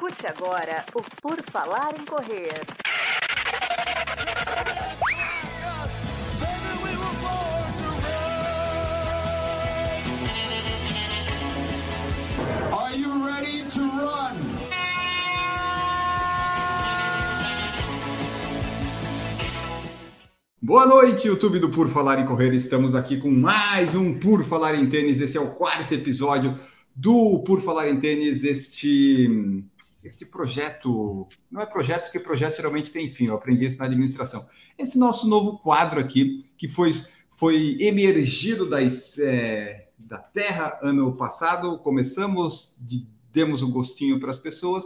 Escute agora o Por Falar em Correr. Are you ready to run? Boa noite, YouTube do Por Falar em Correr. Estamos aqui com mais um Por Falar em Tênis. Esse é o quarto episódio do Por Falar em Tênis. Este, este projeto, não é projeto, porque projeto geralmente tem fim, eu aprendi isso na administração. Esse nosso novo quadro aqui, que foi, foi emergido das, é, da Terra ano passado, começamos, de, demos um gostinho para as pessoas,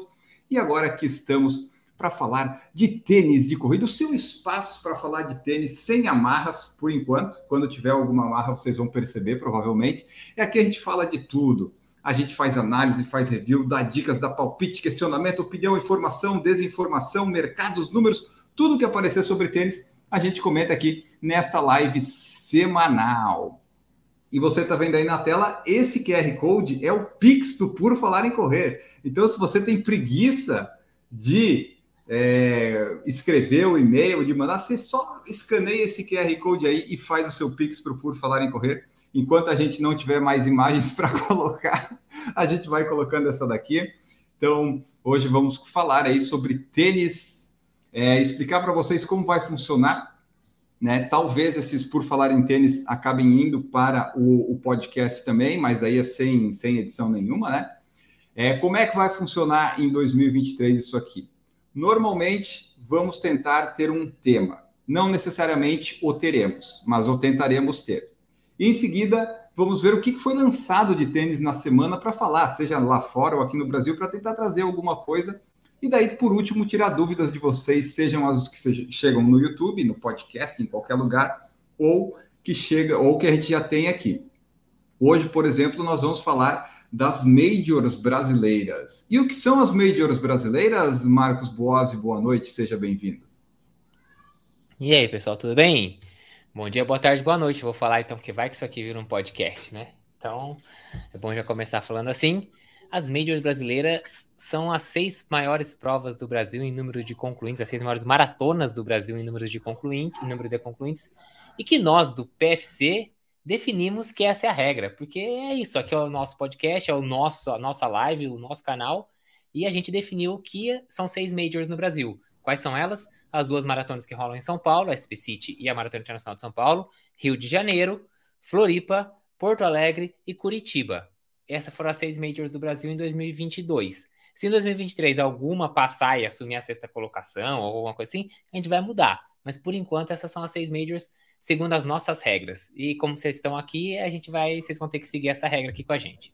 e agora aqui estamos para falar de tênis de corrida, o seu espaço para falar de tênis sem amarras, por enquanto. Quando tiver alguma amarra, vocês vão perceber, provavelmente. É aqui a gente fala de tudo. A gente faz análise, faz review, dá dicas, dá palpite, questionamento, opinião, informação, desinformação, mercados, números, tudo que aparecer sobre tênis, a gente comenta aqui nesta live semanal. E você está vendo aí na tela, esse QR Code é o Pix do Puro Falar em Correr. Então, se você tem preguiça de é, escrever o e-mail, de mandar, você só escaneia esse QR Code aí e faz o seu Pix para o Por Falar em Correr. Enquanto a gente não tiver mais imagens para colocar, a gente vai colocando essa daqui. Então, hoje vamos falar aí sobre tênis, é, explicar para vocês como vai funcionar. Né? Talvez esses Por Falar em Tênis acabem indo para o, o podcast também, mas aí é sem, sem edição nenhuma, né? É, como é que vai funcionar em 2023 isso aqui? Normalmente, vamos tentar ter um tema. Não necessariamente o teremos, mas o tentaremos ter. E em seguida, vamos ver o que foi lançado de tênis na semana para falar, seja lá fora ou aqui no Brasil, para tentar trazer alguma coisa. E daí, por último, tirar dúvidas de vocês, sejam as que chegam no YouTube, no podcast, em qualquer lugar, ou que chega, ou que a gente já tem aqui. Hoje, por exemplo, nós vamos falar das majors brasileiras. E o que são as majors brasileiras? Marcos Boazzi, boa noite, seja bem-vindo. E aí, pessoal, tudo bem? Bom dia, boa tarde, boa noite. Vou falar então, porque vai que isso aqui vira um podcast, né? Então, é bom já começar falando assim. As majors brasileiras são as seis maiores provas do Brasil em número de concluintes, as seis maiores maratonas do Brasil em número de concluintes, em número de concluintes, e que nós do PFC definimos que essa é a regra, porque é isso, aqui é o nosso podcast, é o nosso, a nossa live, o nosso canal, e a gente definiu que são seis majors no Brasil. Quais são elas? As duas maratonas que rolam em São Paulo, a SP City e a Maratona Internacional de São Paulo, Rio de Janeiro, Floripa, Porto Alegre e Curitiba. Essas foram as seis majors do Brasil em 2022. Se em 2023 alguma passar e assumir a sexta colocação ou alguma coisa assim, a gente vai mudar. Mas por enquanto essas são as seis majors segundo as nossas regras. E como vocês estão aqui, a gente vai, vocês vão ter que seguir essa regra aqui com a gente.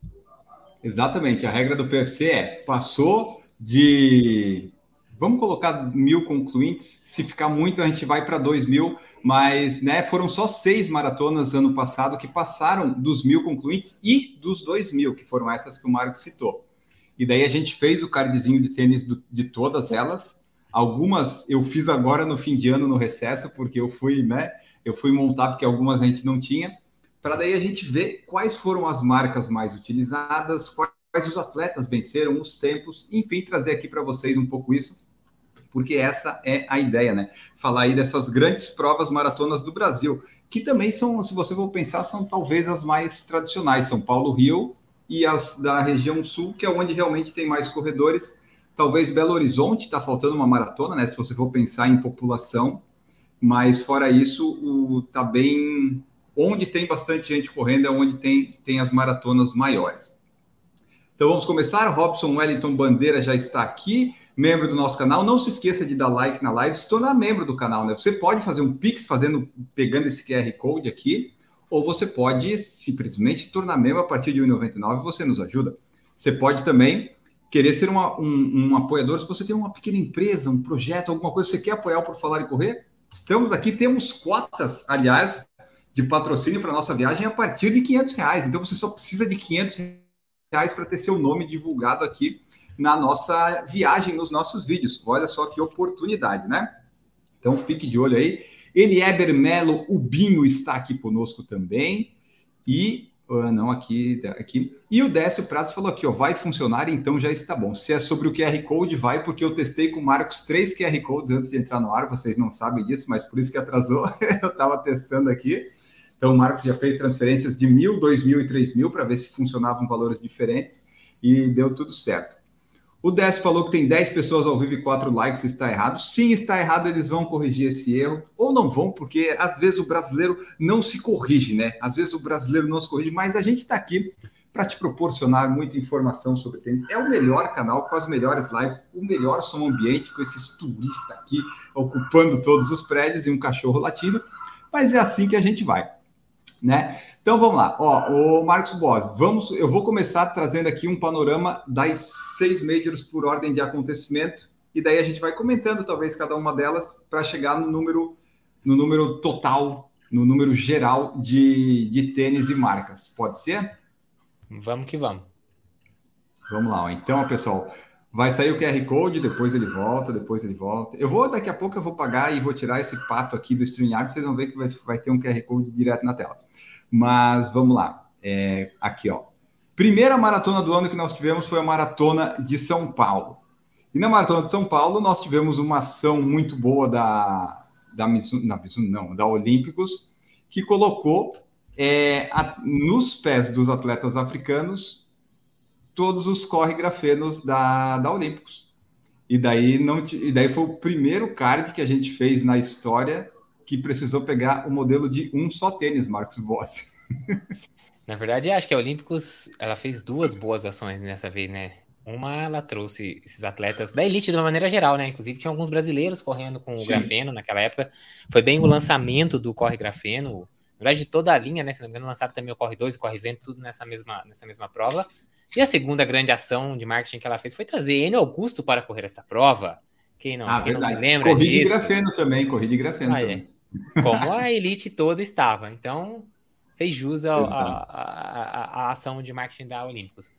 Exatamente. A regra do PFC é passou de vamos colocar mil concluintes. Se ficar muito, a gente vai para dois mil. Mas né, foram só seis maratonas ano passado que passaram dos mil concluintes e dos dois mil, que foram essas que o Marcos citou. E daí a gente fez o cardzinho de tênis do, de todas elas. Algumas eu fiz agora no fim de ano no recesso, porque eu fui, né? eu fui montar porque algumas a gente não tinha, para daí a gente ver quais foram as marcas mais utilizadas, quais os atletas venceram, os tempos, enfim, trazer aqui para vocês um pouco isso, porque essa é a ideia, né? Falar aí dessas grandes provas maratonas do Brasil, que também são, se você for pensar, são talvez as mais tradicionais, São Paulo, Rio e as da região sul, que é onde realmente tem mais corredores. Talvez Belo Horizonte está faltando uma maratona, né? Se você for pensar em população, mas fora isso, o, tá bem. Onde tem bastante gente correndo é onde tem, tem as maratonas maiores. Então vamos começar. Robson Wellington Bandeira já está aqui, membro do nosso canal. Não se esqueça de dar like na live, se tornar membro do canal, né? Você pode fazer um Pix fazendo, pegando esse QR Code aqui, ou você pode simplesmente tornar membro a partir de R$ 1,99 você nos ajuda. Você pode também querer ser uma, um, um, apoiador. Se você tem uma pequena empresa, um projeto, alguma coisa você quer apoiar por falar e correr, Estamos aqui, temos cotas, aliás, de patrocínio para nossa viagem a partir de 500 reais. Então você só precisa de 500 reais para ter seu nome divulgado aqui na nossa viagem, nos nossos vídeos. Olha só que oportunidade, né? Então fique de olho aí. Elieber Melo Ubinho está aqui conosco também. E Uh, não, aqui, aqui. E o Décio Prato falou aqui, ó, vai funcionar, então já está bom. Se é sobre o QR Code, vai, porque eu testei com o Marcos três QR Codes antes de entrar no ar, vocês não sabem disso, mas por isso que atrasou, eu estava testando aqui. Então o Marcos já fez transferências de mil, dois mil e três mil para ver se funcionavam valores diferentes e deu tudo certo. O Décio falou que tem 10 pessoas ao vivo e 4 likes, está errado. Sim, está errado, eles vão corrigir esse erro, ou não vão, porque às vezes o brasileiro não se corrige, né? Às vezes o brasileiro não se corrige, mas a gente está aqui para te proporcionar muita informação sobre tênis. É o melhor canal, com as melhores lives, o melhor som ambiente, com esses turistas aqui ocupando todos os prédios e um cachorro latindo, mas é assim que a gente vai, né? Então vamos lá, ó, o Marcos Boas, vamos, eu vou começar trazendo aqui um panorama das seis majors por ordem de acontecimento e daí a gente vai comentando talvez cada uma delas para chegar no número no número total, no número geral de, de tênis e marcas. Pode ser? Vamos que vamos. Vamos lá, ó. então pessoal, vai sair o QR Code, depois ele volta, depois ele volta. Eu vou daqui a pouco eu vou pagar e vou tirar esse pato aqui do StreamYard, vocês vão ver que vai, vai ter um QR Code direto na tela. Mas vamos lá. É, aqui, ó. Primeira maratona do ano que nós tivemos foi a maratona de São Paulo. E na maratona de São Paulo nós tivemos uma ação muito boa da da Mizuno, não, da Olímpicos, que colocou é, a, nos pés dos atletas africanos todos os corre grafenos da, da Olímpicos. E daí não e daí foi o primeiro card que a gente fez na história que precisou pegar o modelo de um só tênis, Marcos Boss. Na verdade, acho que a Olímpicos ela fez duas boas ações nessa vez, né? Uma, ela trouxe esses atletas da elite de uma maneira geral, né? Inclusive, tinha alguns brasileiros correndo com Sim. o grafeno naquela época. Foi bem o lançamento do Corre Grafeno. Na verdade, toda a linha, né? Se não me engano, lançaram também o Corre 2 e o Corre Vento, tudo nessa mesma, nessa mesma prova. E a segunda grande ação de marketing que ela fez foi trazer Enio Augusto para correr esta prova. Quem não, ah, quem não se lembra corri disso? de grafeno também, corri de grafeno ah, é. também. É como a elite toda estava. Então, fez jus a, a, a, a ação de marketing da Olímpicos.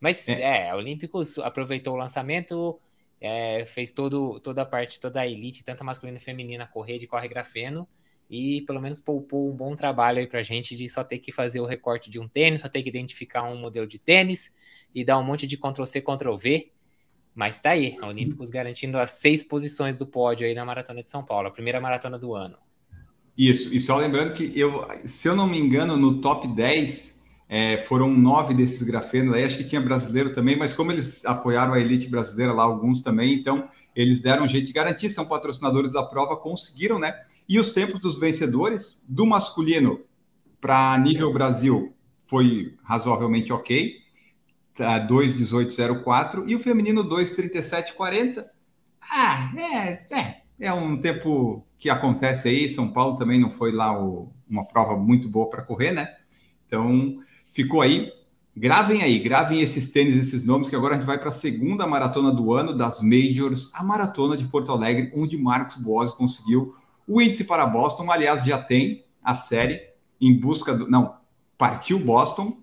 Mas é, é a Olímpicos aproveitou o lançamento, é, fez todo, toda a parte, toda a elite, tanto masculina e feminina, correr de corre grafeno, e pelo menos poupou um bom trabalho aí pra gente de só ter que fazer o recorte de um tênis, só ter que identificar um modelo de tênis e dar um monte de Ctrl-C, Ctrl-V. Mas tá aí, a Olímpicos garantindo as seis posições do pódio aí na Maratona de São Paulo, a primeira maratona do ano. Isso, e só lembrando que eu, se eu não me engano, no top 10 é, foram nove desses grafenos aí, acho que tinha brasileiro também, mas como eles apoiaram a elite brasileira lá, alguns também, então eles deram um jeito de garantir, são patrocinadores da prova, conseguiram, né? E os tempos dos vencedores, do masculino para nível Brasil, foi razoavelmente ok, tá, 2,1804, e o feminino 2,3740. Ah, é, é, é um tempo que acontece aí. São Paulo também não foi lá o, uma prova muito boa para correr, né? Então, ficou aí. Gravem aí, gravem esses tênis, esses nomes, que agora a gente vai para a segunda maratona do ano das Majors, a maratona de Porto Alegre, onde Marcos Boas conseguiu o índice para Boston. Aliás, já tem a série em busca do. Não, partiu Boston.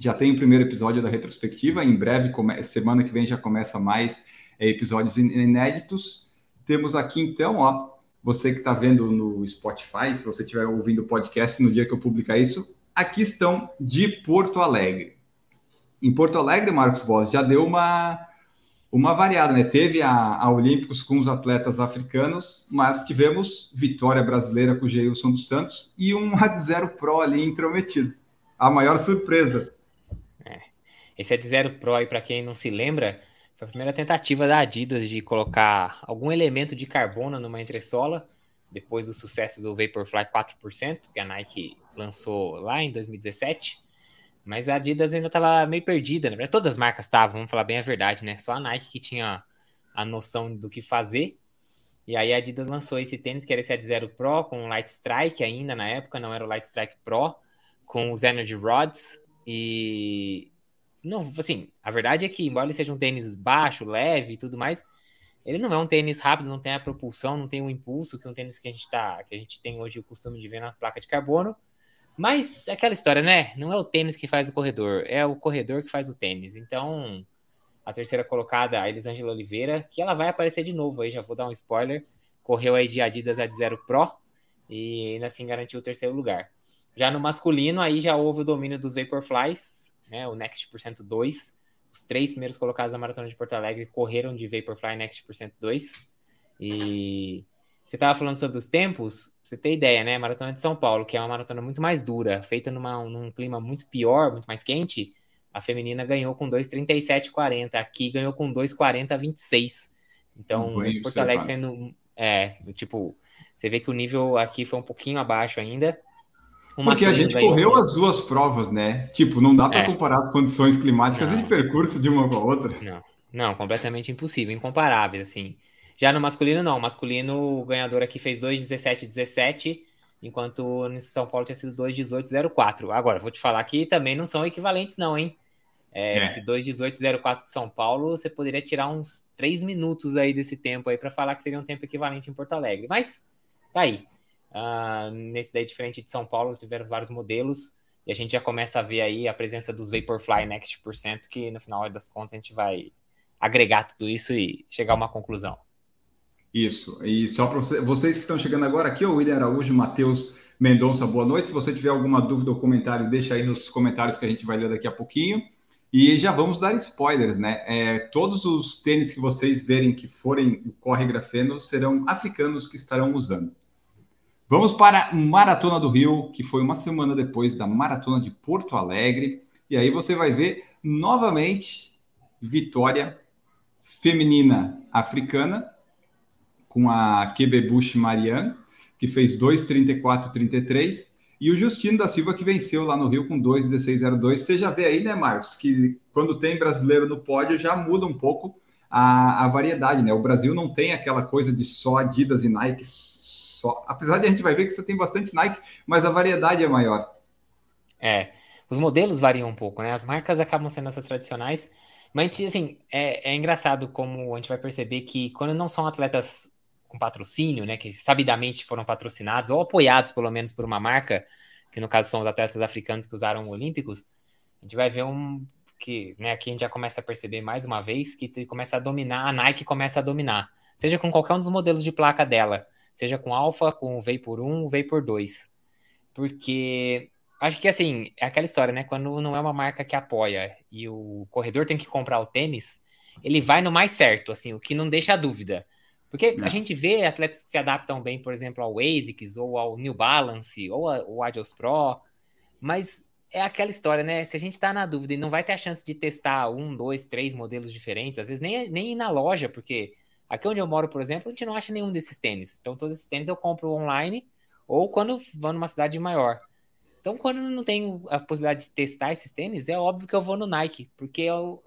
Já tem o primeiro episódio da retrospectiva. Em breve, semana que vem, já começa mais é, episódios inéditos. Temos aqui então, ó, você que está vendo no Spotify, se você estiver ouvindo o podcast no dia que eu publicar isso, aqui estão de Porto Alegre. Em Porto Alegre, Marcos Boss, já deu uma, uma variada, né? Teve a, a Olímpicos com os atletas africanos, mas tivemos vitória brasileira com o Geilson dos Santos e um Ad Zero Pro ali intrometido. A maior surpresa. É. Esse Ad Zero Pro para quem não se lembra, foi a primeira tentativa da Adidas de colocar algum elemento de carbono numa entressola, depois do sucesso do Vaporfly 4%, que a Nike lançou lá em 2017. Mas a Adidas ainda estava meio perdida, né? Todas as marcas estavam, vamos falar bem a verdade, né? Só a Nike que tinha a noção do que fazer. E aí a Adidas lançou esse tênis, que era esse Ad Zero Pro, com o Light Strike ainda na época, não era o Light Strike Pro, com os Energy Rods. E não, assim, a verdade é que, embora ele seja um tênis baixo, leve e tudo mais, ele não é um tênis rápido, não tem a propulsão, não tem o impulso que um tênis que a gente tá, que a gente tem hoje o costume de ver na placa de carbono. Mas aquela história, né? Não é o tênis que faz o corredor, é o corredor que faz o tênis. Então, a terceira colocada, a Elisângela Oliveira, que ela vai aparecer de novo aí, já vou dar um spoiler. Correu aí de Adidas Ad Zero Pro e ainda assim garantiu o terceiro lugar. Já no masculino, aí já houve o domínio dos Vaporflies, né? O Next por cento 2. Os três primeiros colocados da Maratona de Porto Alegre correram de Vaporfly Next por cento 2. E você estava falando sobre os tempos, pra você ter ideia, né? Maratona de São Paulo, que é uma maratona muito mais dura, feita numa, num clima muito pior, muito mais quente, a feminina ganhou com 2,37,40. Aqui ganhou com 2,40,26. Então, esse Porto Alegre sendo. É, tipo, você vê que o nível aqui foi um pouquinho abaixo ainda. Porque a gente correu as duas provas, né? Tipo, não dá para é. comparar as condições climáticas não. e de percurso de uma com a outra. Não, não, completamente impossível, incomparáveis, assim. Já no masculino, não. O masculino, o ganhador aqui fez 2,17,17, enquanto no São Paulo tinha sido 2,18,04. Agora, vou te falar que também não são equivalentes, não, hein? É, é. Esse 2,18,04 de São Paulo, você poderia tirar uns 3 minutos aí desse tempo aí para falar que seria um tempo equivalente em Porto Alegre. Mas, tá aí. Uh, nesse daí, diferente de São Paulo, tiveram vários modelos. E a gente já começa a ver aí a presença dos Vaporfly Next por cento, que no final das contas a gente vai agregar tudo isso e chegar a uma conclusão. Isso. E só para você, vocês que estão chegando agora aqui, o William Araújo, Matheus Mendonça, boa noite. Se você tiver alguma dúvida ou comentário, deixa aí nos comentários que a gente vai ler daqui a pouquinho. E já vamos dar spoilers, né? É, todos os tênis que vocês verem que forem o Corre Grafeno serão africanos que estarão usando. Vamos para Maratona do Rio, que foi uma semana depois da Maratona de Porto Alegre. E aí você vai ver novamente vitória feminina africana com a Kebebush Marianne, que fez 2,34,33, e o Justino da Silva, que venceu lá no Rio com 2,16,02. Você já vê aí, né, Marcos, que quando tem brasileiro no pódio já muda um pouco a, a variedade, né? O Brasil não tem aquela coisa de só Adidas e Nike, só. Apesar de a gente vai ver que você tem bastante Nike, mas a variedade é maior. É, os modelos variam um pouco, né? As marcas acabam sendo essas tradicionais, mas assim, é, é engraçado como a gente vai perceber que quando não são atletas com patrocínio, né, que sabidamente foram patrocinados ou apoiados pelo menos por uma marca, que no caso são os atletas africanos que usaram Olímpicos, a gente vai ver um que, né, aqui a gente já começa a perceber mais uma vez que começa a dominar, a Nike começa a dominar, seja com qualquer um dos modelos de placa dela, seja com Alpha, com Vapor 1, o Vapor 2. Porque acho que assim, é aquela história, né? Quando não é uma marca que apoia e o corredor tem que comprar o tênis, ele vai no mais certo, assim, o que não deixa dúvida. Porque Não. a gente vê atletas que se adaptam bem, por exemplo, ao ASICS ou ao New Balance ou ao Adios Pro, mas é aquela história, né? Se a gente tá na dúvida e não vai ter a chance de testar um, dois, três modelos diferentes, às vezes nem, nem ir na loja, porque aqui onde eu moro, por exemplo, a gente não acha nenhum desses tênis. Então, todos esses tênis eu compro online ou quando vou numa cidade maior. Então, quando não tenho a possibilidade de testar esses tênis, é óbvio que eu vou no Nike, porque eu,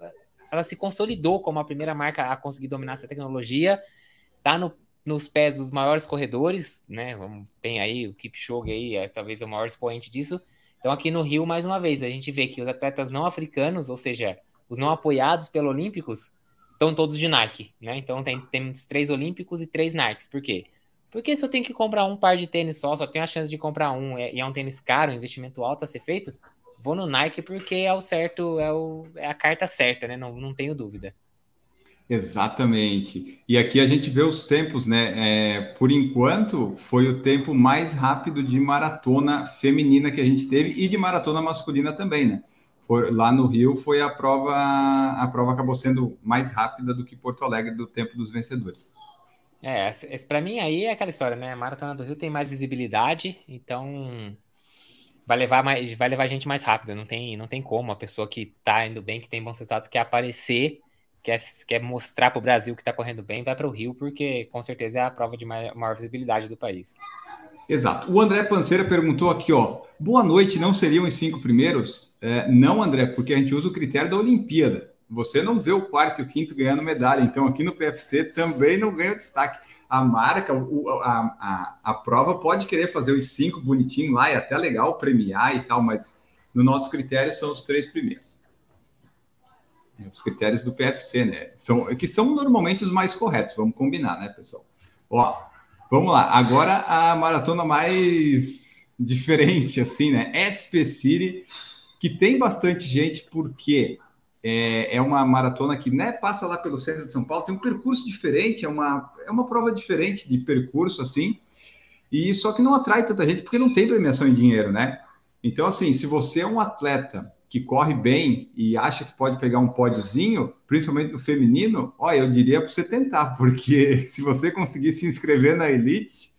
ela se consolidou como a primeira marca a conseguir dominar essa tecnologia tá no, nos pés dos maiores corredores, né? Tem aí o Kipchoge aí, é talvez o maior expoente disso. Então aqui no Rio, mais uma vez, a gente vê que os atletas não africanos, ou seja, os não apoiados pelo Olímpicos, estão todos de Nike, né? Então tem, três Olímpicos e três Nikes. Por quê? Porque se eu tenho que comprar um par de tênis só, só tenho a chance de comprar um, é, e é um tênis caro, um investimento alto a ser feito, vou no Nike porque é o certo, é, o, é a carta certa, né? Não, não tenho dúvida. Exatamente. E aqui a gente vê os tempos, né? É, por enquanto, foi o tempo mais rápido de maratona feminina que a gente teve e de maratona masculina também, né? Foi, lá no Rio foi a prova, a prova acabou sendo mais rápida do que Porto Alegre do tempo dos vencedores. É, para mim aí é aquela história, né? A maratona do Rio tem mais visibilidade, então vai levar mais, vai levar gente mais rápida. Não tem, não tem como a pessoa que tá indo bem, que tem bons resultados, quer aparecer quer, quer mostrar para o Brasil que está correndo bem, vai para o Rio, porque com certeza é a prova de maior, maior visibilidade do país. Exato. O André Panceira perguntou aqui, ó. Boa noite, não seriam os cinco primeiros? É, não, André, porque a gente usa o critério da Olimpíada. Você não vê o quarto e o quinto ganhando medalha, então aqui no PFC também não ganha destaque. A marca, o, a, a, a prova pode querer fazer os cinco bonitinho lá, e até legal premiar e tal, mas no nosso critério são os três primeiros. É, os critérios do PFC, né? São, que são normalmente os mais corretos, vamos combinar, né, pessoal? Ó, vamos lá. Agora a maratona mais diferente, assim, né? SP City, que tem bastante gente, porque é, é uma maratona que né, passa lá pelo centro de São Paulo, tem um percurso diferente, é uma, é uma prova diferente de percurso, assim, e só que não atrai tanta gente porque não tem premiação em dinheiro, né? Então, assim, se você é um atleta que corre bem e acha que pode pegar um pódiozinho, principalmente no feminino, olha, eu diria para você tentar, porque se você conseguir se inscrever na Elite,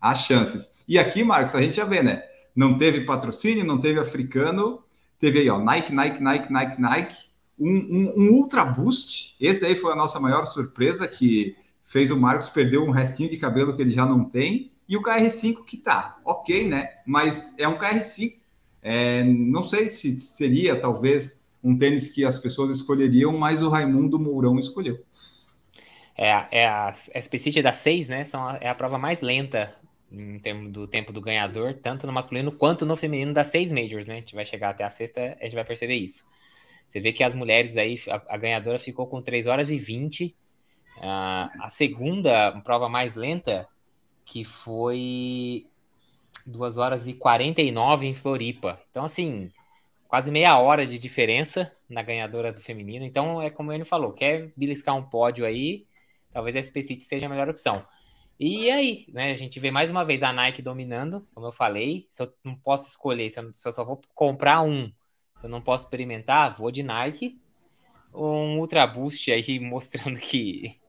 há chances. E aqui, Marcos, a gente já vê, né? Não teve patrocínio, não teve africano, teve aí, ó, Nike, Nike, Nike, Nike, Nike, um, um, um Ultra Boost. Esse daí foi a nossa maior surpresa, que fez o Marcos perder um restinho de cabelo que ele já não tem. E o KR5 que tá, ok, né? Mas é um KR5 é, não sei se seria, talvez, um tênis que as pessoas escolheriam, mas o Raimundo Mourão escolheu. É, é a, a Specific da 6, né? São a, é a prova mais lenta em termos do tempo do ganhador, tanto no masculino quanto no feminino das seis majors, né? A gente vai chegar até a sexta, a gente vai perceber isso. Você vê que as mulheres aí, a, a ganhadora ficou com 3 horas e 20. Uh, a segunda prova mais lenta, que foi 2 horas e 49 em Floripa. Então, assim, quase meia hora de diferença na ganhadora do feminino. Então, é como ele falou, quer beliscar um pódio aí, talvez a SP City seja a melhor opção. E aí, né, a gente vê mais uma vez a Nike dominando, como eu falei, se eu não posso escolher, se eu, se eu só vou comprar um, se eu não posso experimentar, vou de Nike. Um Ultra Boost aí mostrando que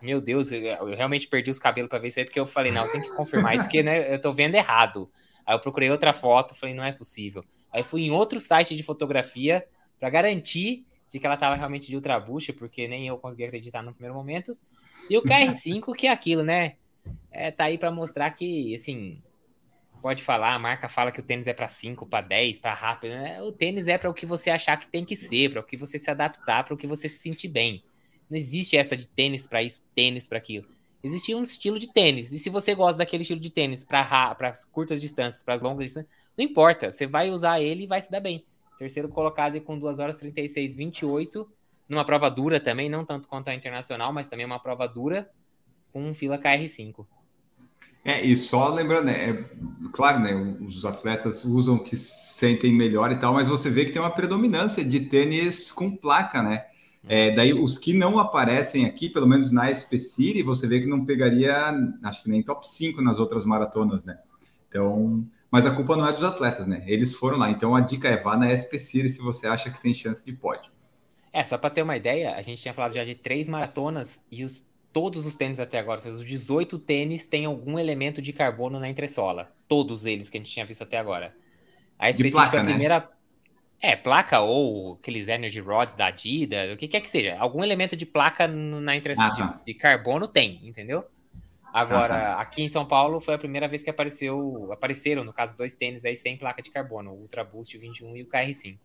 meu Deus, eu realmente perdi os cabelos para ver isso aí, porque eu falei, não, tem que confirmar isso, que né, eu tô vendo errado. Aí eu procurei outra foto, falei, não é possível. Aí fui em outro site de fotografia para garantir de que ela tava realmente de ultrabucha, porque nem eu consegui acreditar no primeiro momento. E o KR5, que é aquilo, né? É, tá aí para mostrar que, assim, pode falar, a marca fala que o tênis é para 5, para 10, para rápido, né? O tênis é para o que você achar que tem que ser, para o que você se adaptar, para o que você se sentir bem. Não existe essa de tênis para isso, tênis para aquilo. Existe um estilo de tênis. E se você gosta daquele estilo de tênis para as curtas distâncias, para as longas distâncias, não importa. Você vai usar ele e vai se dar bem. Terceiro colocado com 2 horas 36, 28. Numa prova dura também, não tanto quanto a internacional, mas também uma prova dura com um fila KR5. É, e só lembrando, né, é, claro, né, os atletas usam o que sentem melhor e tal, mas você vê que tem uma predominância de tênis com placa, né? É, daí, os que não aparecem aqui, pelo menos na SP City, você vê que não pegaria, acho que nem top 5 nas outras maratonas, né? Então, mas a culpa não é dos atletas, né? Eles foram lá. Então, a dica é vá na SP City se você acha que tem chance de pódio. É, só para ter uma ideia, a gente tinha falado já de três maratonas e os, todos os tênis até agora, os 18 tênis têm algum elemento de carbono na entressola. Todos eles que a gente tinha visto até agora. A SP City foi a né? primeira. Né? É, placa ou aqueles energy rods da Adidas, o que quer que seja. Algum elemento de placa na impressão ah, tá. de, de, carbono tem, entendeu? Agora, ah, tá. aqui em São Paulo foi a primeira vez que apareceu, apareceram, no caso, dois tênis aí sem placa de carbono, o Ultra Boost 21 e o KR5.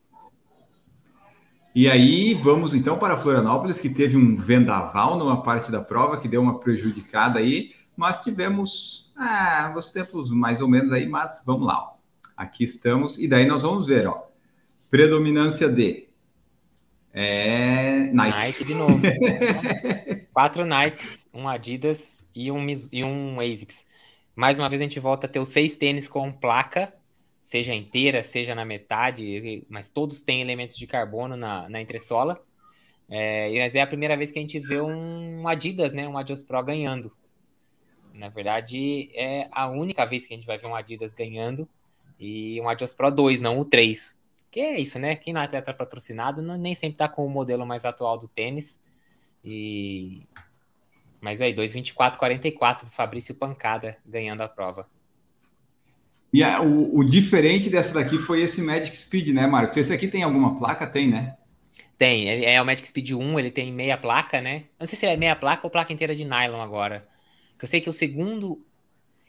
E aí, vamos então para Florianópolis, que teve um vendaval numa parte da prova, que deu uma prejudicada aí, mas tivemos ah, os tempos mais ou menos aí, mas vamos lá. Ó. Aqui estamos, e daí nós vamos ver, ó. Predominância de. É Nike. Nike de novo. Quatro Nikes, um Adidas e um, e um ASICS. Mais uma vez a gente volta a ter os seis tênis com placa, seja inteira, seja na metade, mas todos têm elementos de carbono na, na entressola. É, mas é a primeira vez que a gente vê um Adidas, né? Um Adidas Pro ganhando. Na verdade, é a única vez que a gente vai ver um Adidas ganhando. E um Adidas Pro 2, não o 3. Que é isso, né? Quem não é atleta patrocinado não, nem sempre tá com o modelo mais atual do tênis. E. Mas aí, 2,24,44, Fabrício Pancada ganhando a prova. E a, o, o, diferente dessa daqui foi esse Magic Speed, né, Marcos? Esse aqui tem alguma placa? Tem, né? Tem, é o Magic Speed 1, ele tem meia placa, né? Não sei se é meia placa ou placa inteira de nylon agora. Eu sei que o segundo,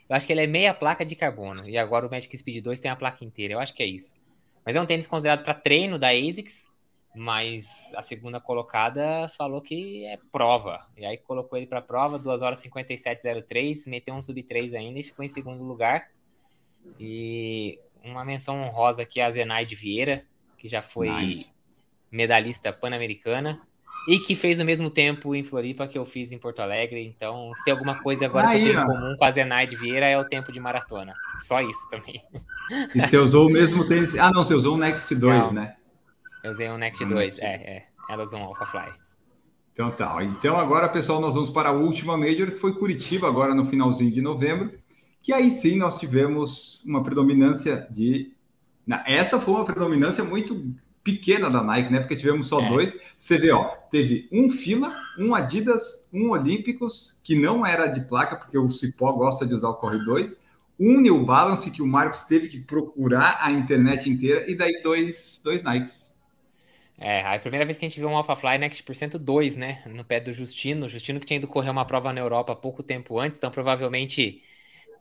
eu acho que ele é meia placa de carbono. E agora o Magic Speed 2 tem a placa inteira. Eu acho que é isso. Mas é um tênis considerado para treino da ASICS, mas a segunda colocada falou que é prova. E aí colocou ele para prova, 2 horas 57,03, meteu um sub 3 ainda e ficou em segundo lugar. E uma menção honrosa aqui a Zenaide Vieira, que já foi nice. medalhista pan-americana e que fez o mesmo tempo em Floripa que eu fiz em Porto Alegre. Então, se alguma coisa agora Aí, que eu tenho em comum com a Zenaide Vieira é o tempo de maratona. Só isso também. E você usou o mesmo tênis? Ah, não, você usou o Next 2, não, né? Eu usei o Next 2, é, é. Elas usam Alpha Fly. Então tá. Então agora, pessoal, nós vamos para a última Major, que foi Curitiba, agora no finalzinho de novembro. Que aí sim nós tivemos uma predominância de Essa foi uma predominância muito pequena da Nike, né? Porque tivemos só é. dois. Você vê, ó, teve um Fila, um Adidas, um Olímpicos, que não era de placa, porque o Cipó gosta de usar o Corre 2, um New Balance, que o Marcos teve que procurar a internet inteira, e daí dois, dois Nikes. É, a primeira vez que a gente viu um AlphaFly Next por cento 2, né? No pé do Justino. Justino que tinha ido correr uma prova na Europa pouco tempo antes, então provavelmente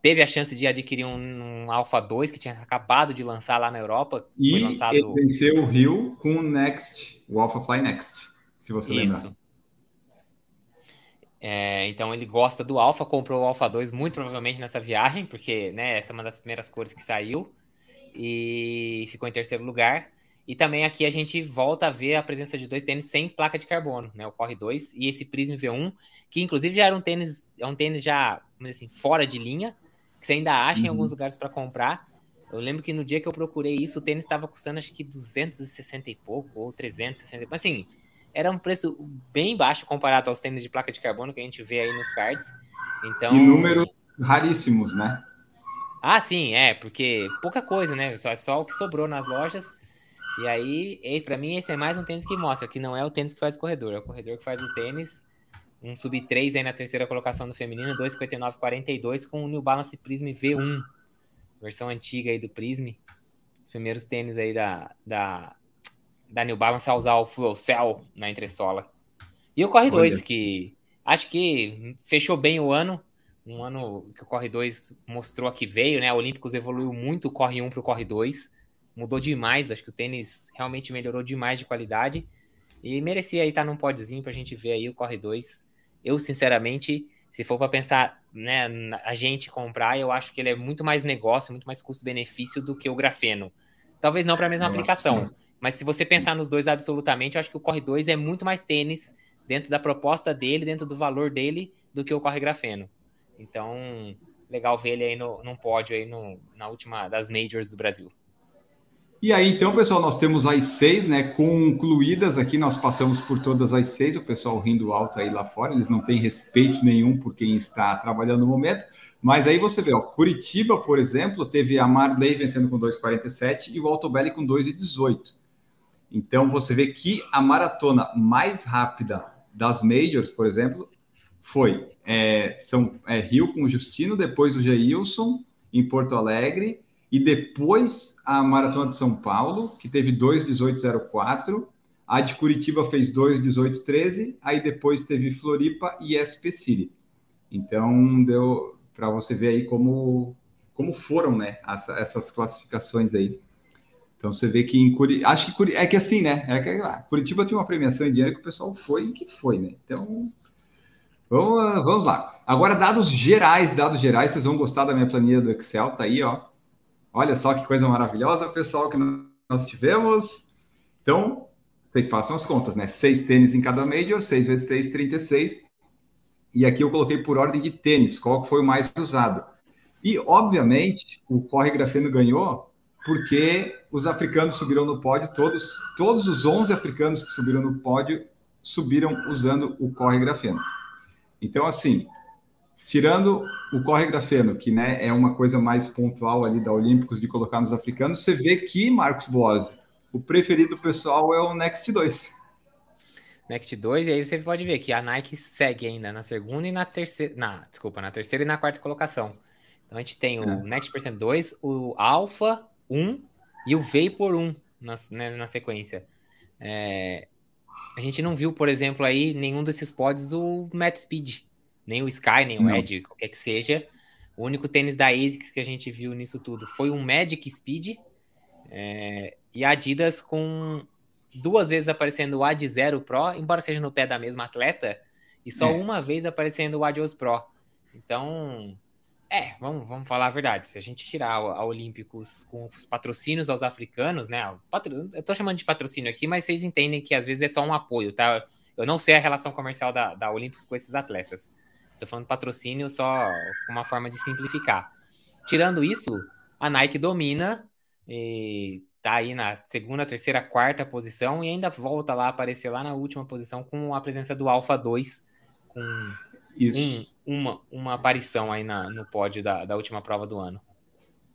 teve a chance de adquirir um, um Alpha 2 que tinha acabado de lançar lá na Europa. E lançado... ele venceu o Rio com o Next, o AlphaFly Next, se você Isso. lembrar. É, então ele gosta do Alpha, comprou o Alpha 2 muito provavelmente nessa viagem, porque né, essa é uma das primeiras cores que saiu e ficou em terceiro lugar. E também aqui a gente volta a ver a presença de dois tênis sem placa de carbono, né? O Corre 2 e esse Prism V1, que inclusive já era um tênis, é um tênis já, assim, fora de linha, que você ainda acha uhum. em alguns lugares para comprar. Eu lembro que no dia que eu procurei isso, o tênis estava custando acho que 260 e pouco, ou 360 e pouco. Assim, era um preço bem baixo comparado aos tênis de placa de carbono que a gente vê aí nos cards. Então... E números raríssimos, né? Ah, sim, é, porque pouca coisa, né? Só, só o que sobrou nas lojas. E aí, para mim, esse é mais um tênis que mostra que não é o tênis que faz o corredor, é o corredor que faz o tênis. Um sub 3 aí na terceira colocação do feminino, 2,59,42 com o New Balance Prism V1, versão antiga aí do Prism. Os primeiros tênis aí da, da, da New Balance a usar o Fuel Cell na entressola. E o Corre 2, que acho que fechou bem o ano. Um ano que o Corre 2 mostrou que veio, né? A Olímpicos evoluiu muito o Corre 1 para o Corre 2 mudou demais. Acho que o tênis realmente melhorou demais de qualidade. E merecia aí estar num podzinho para a gente ver aí o Corre 2. Eu, sinceramente, se for para pensar, né, a gente comprar, eu acho que ele é muito mais negócio, muito mais custo-benefício do que o grafeno. Talvez não para a mesma aplicação, mas se você pensar nos dois absolutamente, eu acho que o Corre 2 é muito mais tênis dentro da proposta dele, dentro do valor dele, do que o Corre grafeno. Então, legal ver ele aí no, num pódio aí no, na última das majors do Brasil. E aí, então, pessoal, nós temos as seis, né, concluídas. Aqui, nós passamos por todas as seis, o pessoal rindo alto aí lá fora, eles não têm respeito nenhum por quem está trabalhando no momento, mas aí você vê, ó, Curitiba, por exemplo, teve a Marley vencendo com 2,47 e o Altobelli com 2,18. Então, você vê que a maratona mais rápida das Majors, por exemplo, foi é, São, é, Rio com o Justino, depois o Geilson em Porto Alegre, e depois a Maratona de São Paulo, que teve 2,1804. A de Curitiba fez 2,1813. Aí depois teve Floripa e SP City. Então, deu para você ver aí como, como foram né, essa, essas classificações aí. Então você vê que em Curitiba. Acho que Curi... é que assim, né? É que, ah, Curitiba tinha uma premiação em dinheiro que o pessoal foi e que foi, né? Então. Vamos, vamos lá. Agora, dados gerais, dados gerais, vocês vão gostar da minha planilha do Excel, tá aí, ó. Olha só que coisa maravilhosa, pessoal, que nós tivemos. Então, vocês façam as contas, né? Seis tênis em cada Major, 6 vezes 6, 36. E aqui eu coloquei por ordem de tênis, qual foi o mais usado. E, obviamente, o Corre Grafeno ganhou porque os africanos subiram no pódio, todos, todos os 11 africanos que subiram no pódio subiram usando o Corre Grafeno. Então, assim, tirando o corre grafeno, que né, é uma coisa mais pontual ali da Olímpicos de colocar nos africanos, você vê que, Marcos Boas, o preferido pessoal é o Next 2. Next 2, e aí você pode ver que a Nike segue ainda na segunda e na terceira, na, desculpa, na terceira e na quarta colocação. Então a gente tem o é. Next Percent 2, o Alpha 1 e o Vapor 1 na, né, na sequência. É, a gente não viu, por exemplo, aí nenhum desses pods o Matt Speed, nem o Sky, nem o Não. Edge, qualquer que seja. O único tênis da ASICS que a gente viu nisso tudo foi um Magic Speed é, e a Adidas com duas vezes aparecendo o Ad Zero Pro, embora seja no pé da mesma atleta, e só é. uma vez aparecendo o Adios Pro. Então, é, vamos, vamos falar a verdade. Se a gente tirar a, a Olímpicos com os patrocínios aos africanos, né? Patro... Eu tô chamando de patrocínio aqui, mas vocês entendem que às vezes é só um apoio, tá? Eu não sei a relação comercial da, da Olímpicos com esses atletas. Estou falando patrocínio só uma forma de simplificar. Tirando isso, a Nike domina e tá aí na segunda, terceira, quarta posição e ainda volta lá a aparecer lá na última posição com a presença do Alpha 2 com um, uma, uma aparição aí na, no pódio da, da última prova do ano.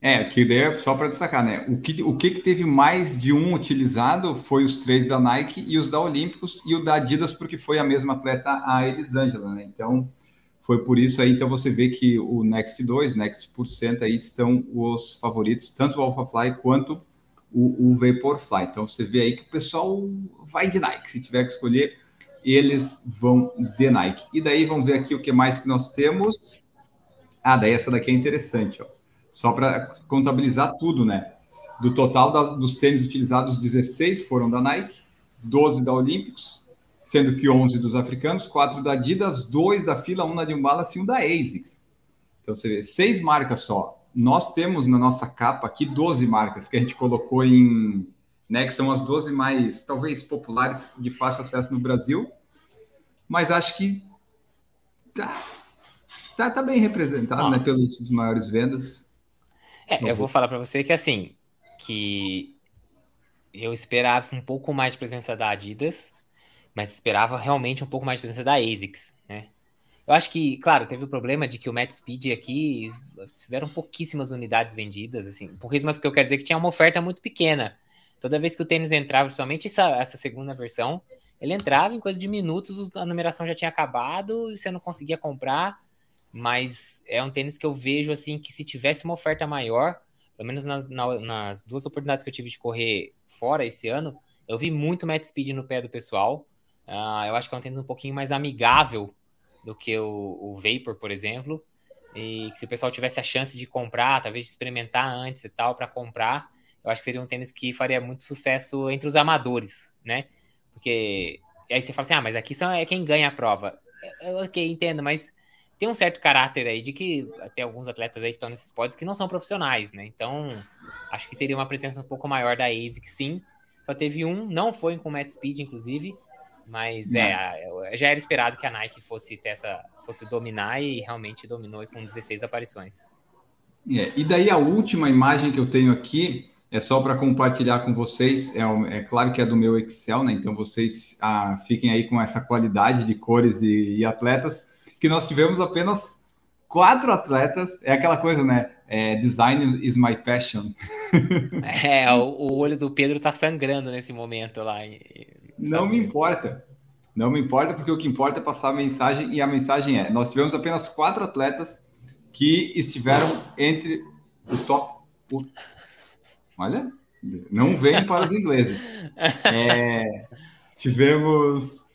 É, que daí é só para destacar, né? O que, o que, que teve mais de um utilizado foi os três da Nike e os da Olímpicos e o da Adidas, porque foi a mesma atleta, a Elisângela, né? Então, foi por isso aí, então você vê que o Next 2, Next por cento aí são os favoritos, tanto o AlphaFly quanto o, o Vaporfly. Então, você vê aí que o pessoal vai de Nike, se tiver que escolher, eles vão de Nike. E daí, vamos ver aqui o que mais que nós temos. Ah, daí essa daqui é interessante, ó só para contabilizar tudo, né? Do total das, dos tênis utilizados, 16 foram da Nike, 12 da Olímpicos, sendo que 11 dos africanos, 4 da Adidas, 2 da fila, 1 da New e 1 da ASICS. Então você vê, seis marcas só. Nós temos na nossa capa aqui 12 marcas que a gente colocou em, né, que são as 12 mais, talvez, populares de fácil acesso no Brasil, mas acho que tá, tá, tá bem representado, ah. né, pelos maiores vendas. É, eu vou falar para você que assim, que eu esperava um pouco mais de presença da Adidas, mas esperava realmente um pouco mais de presença da ASICS, né? Eu acho que, claro, teve o problema de que o Matt Speed aqui tiveram pouquíssimas unidades vendidas, assim, pouquíssimas porque eu quero dizer que tinha uma oferta muito pequena. Toda vez que o tênis entrava, principalmente essa, essa segunda versão, ele entrava em coisa de minutos, a numeração já tinha acabado e você não conseguia comprar. Mas é um tênis que eu vejo assim que se tivesse uma oferta maior, pelo menos nas, nas duas oportunidades que eu tive de correr fora esse ano, eu vi muito Matt Speed no pé do pessoal. Uh, eu acho que é um tênis um pouquinho mais amigável do que o, o Vapor, por exemplo. E se o pessoal tivesse a chance de comprar, talvez de experimentar antes e tal, para comprar, eu acho que seria um tênis que faria muito sucesso entre os amadores, né? Porque aí você fala assim, ah, mas aqui são, é quem ganha a prova. É, é ok, entendo, mas tem um certo caráter aí de que tem alguns atletas aí que estão nesses pódios que não são profissionais, né? Então, acho que teria uma presença um pouco maior da ASIC, sim. Só teve um, não foi com Matt Speed, inclusive, mas é, já era esperado que a Nike fosse ter essa, fosse dominar e realmente dominou com 16 aparições. É, e daí a última imagem que eu tenho aqui é só para compartilhar com vocês. É, é, claro que é do meu Excel, né? Então vocês ah, fiquem aí com essa qualidade de cores e, e atletas que nós tivemos apenas quatro atletas. É aquela coisa, né? É, design is my passion. é, o, o, olho do Pedro tá sangrando nesse momento lá. Não me importa. Não me importa, porque o que importa é passar a mensagem, e a mensagem é: nós tivemos apenas quatro atletas que estiveram entre o top. O... Olha, não vem para os ingleses. É, tivemos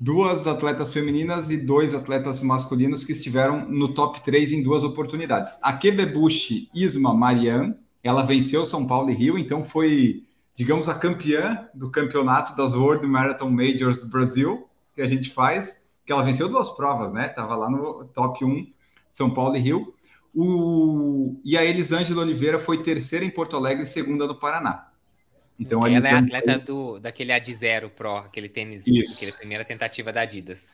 duas atletas femininas e dois atletas masculinos que estiveram no top 3 em duas oportunidades. A Kebebushi Isma Marian, ela venceu São Paulo e Rio, então foi, digamos, a campeã do campeonato das World Marathon Majors do Brasil, que a gente faz, que ela venceu duas provas, né? Tava lá no top 1, São Paulo e Rio. O... E a Elisângela Oliveira foi terceira em Porto Alegre e segunda no Paraná. Então, ela é atleta do, daquele Ad Zero Pro, aquele tênis, Isso. aquela primeira tentativa da Adidas.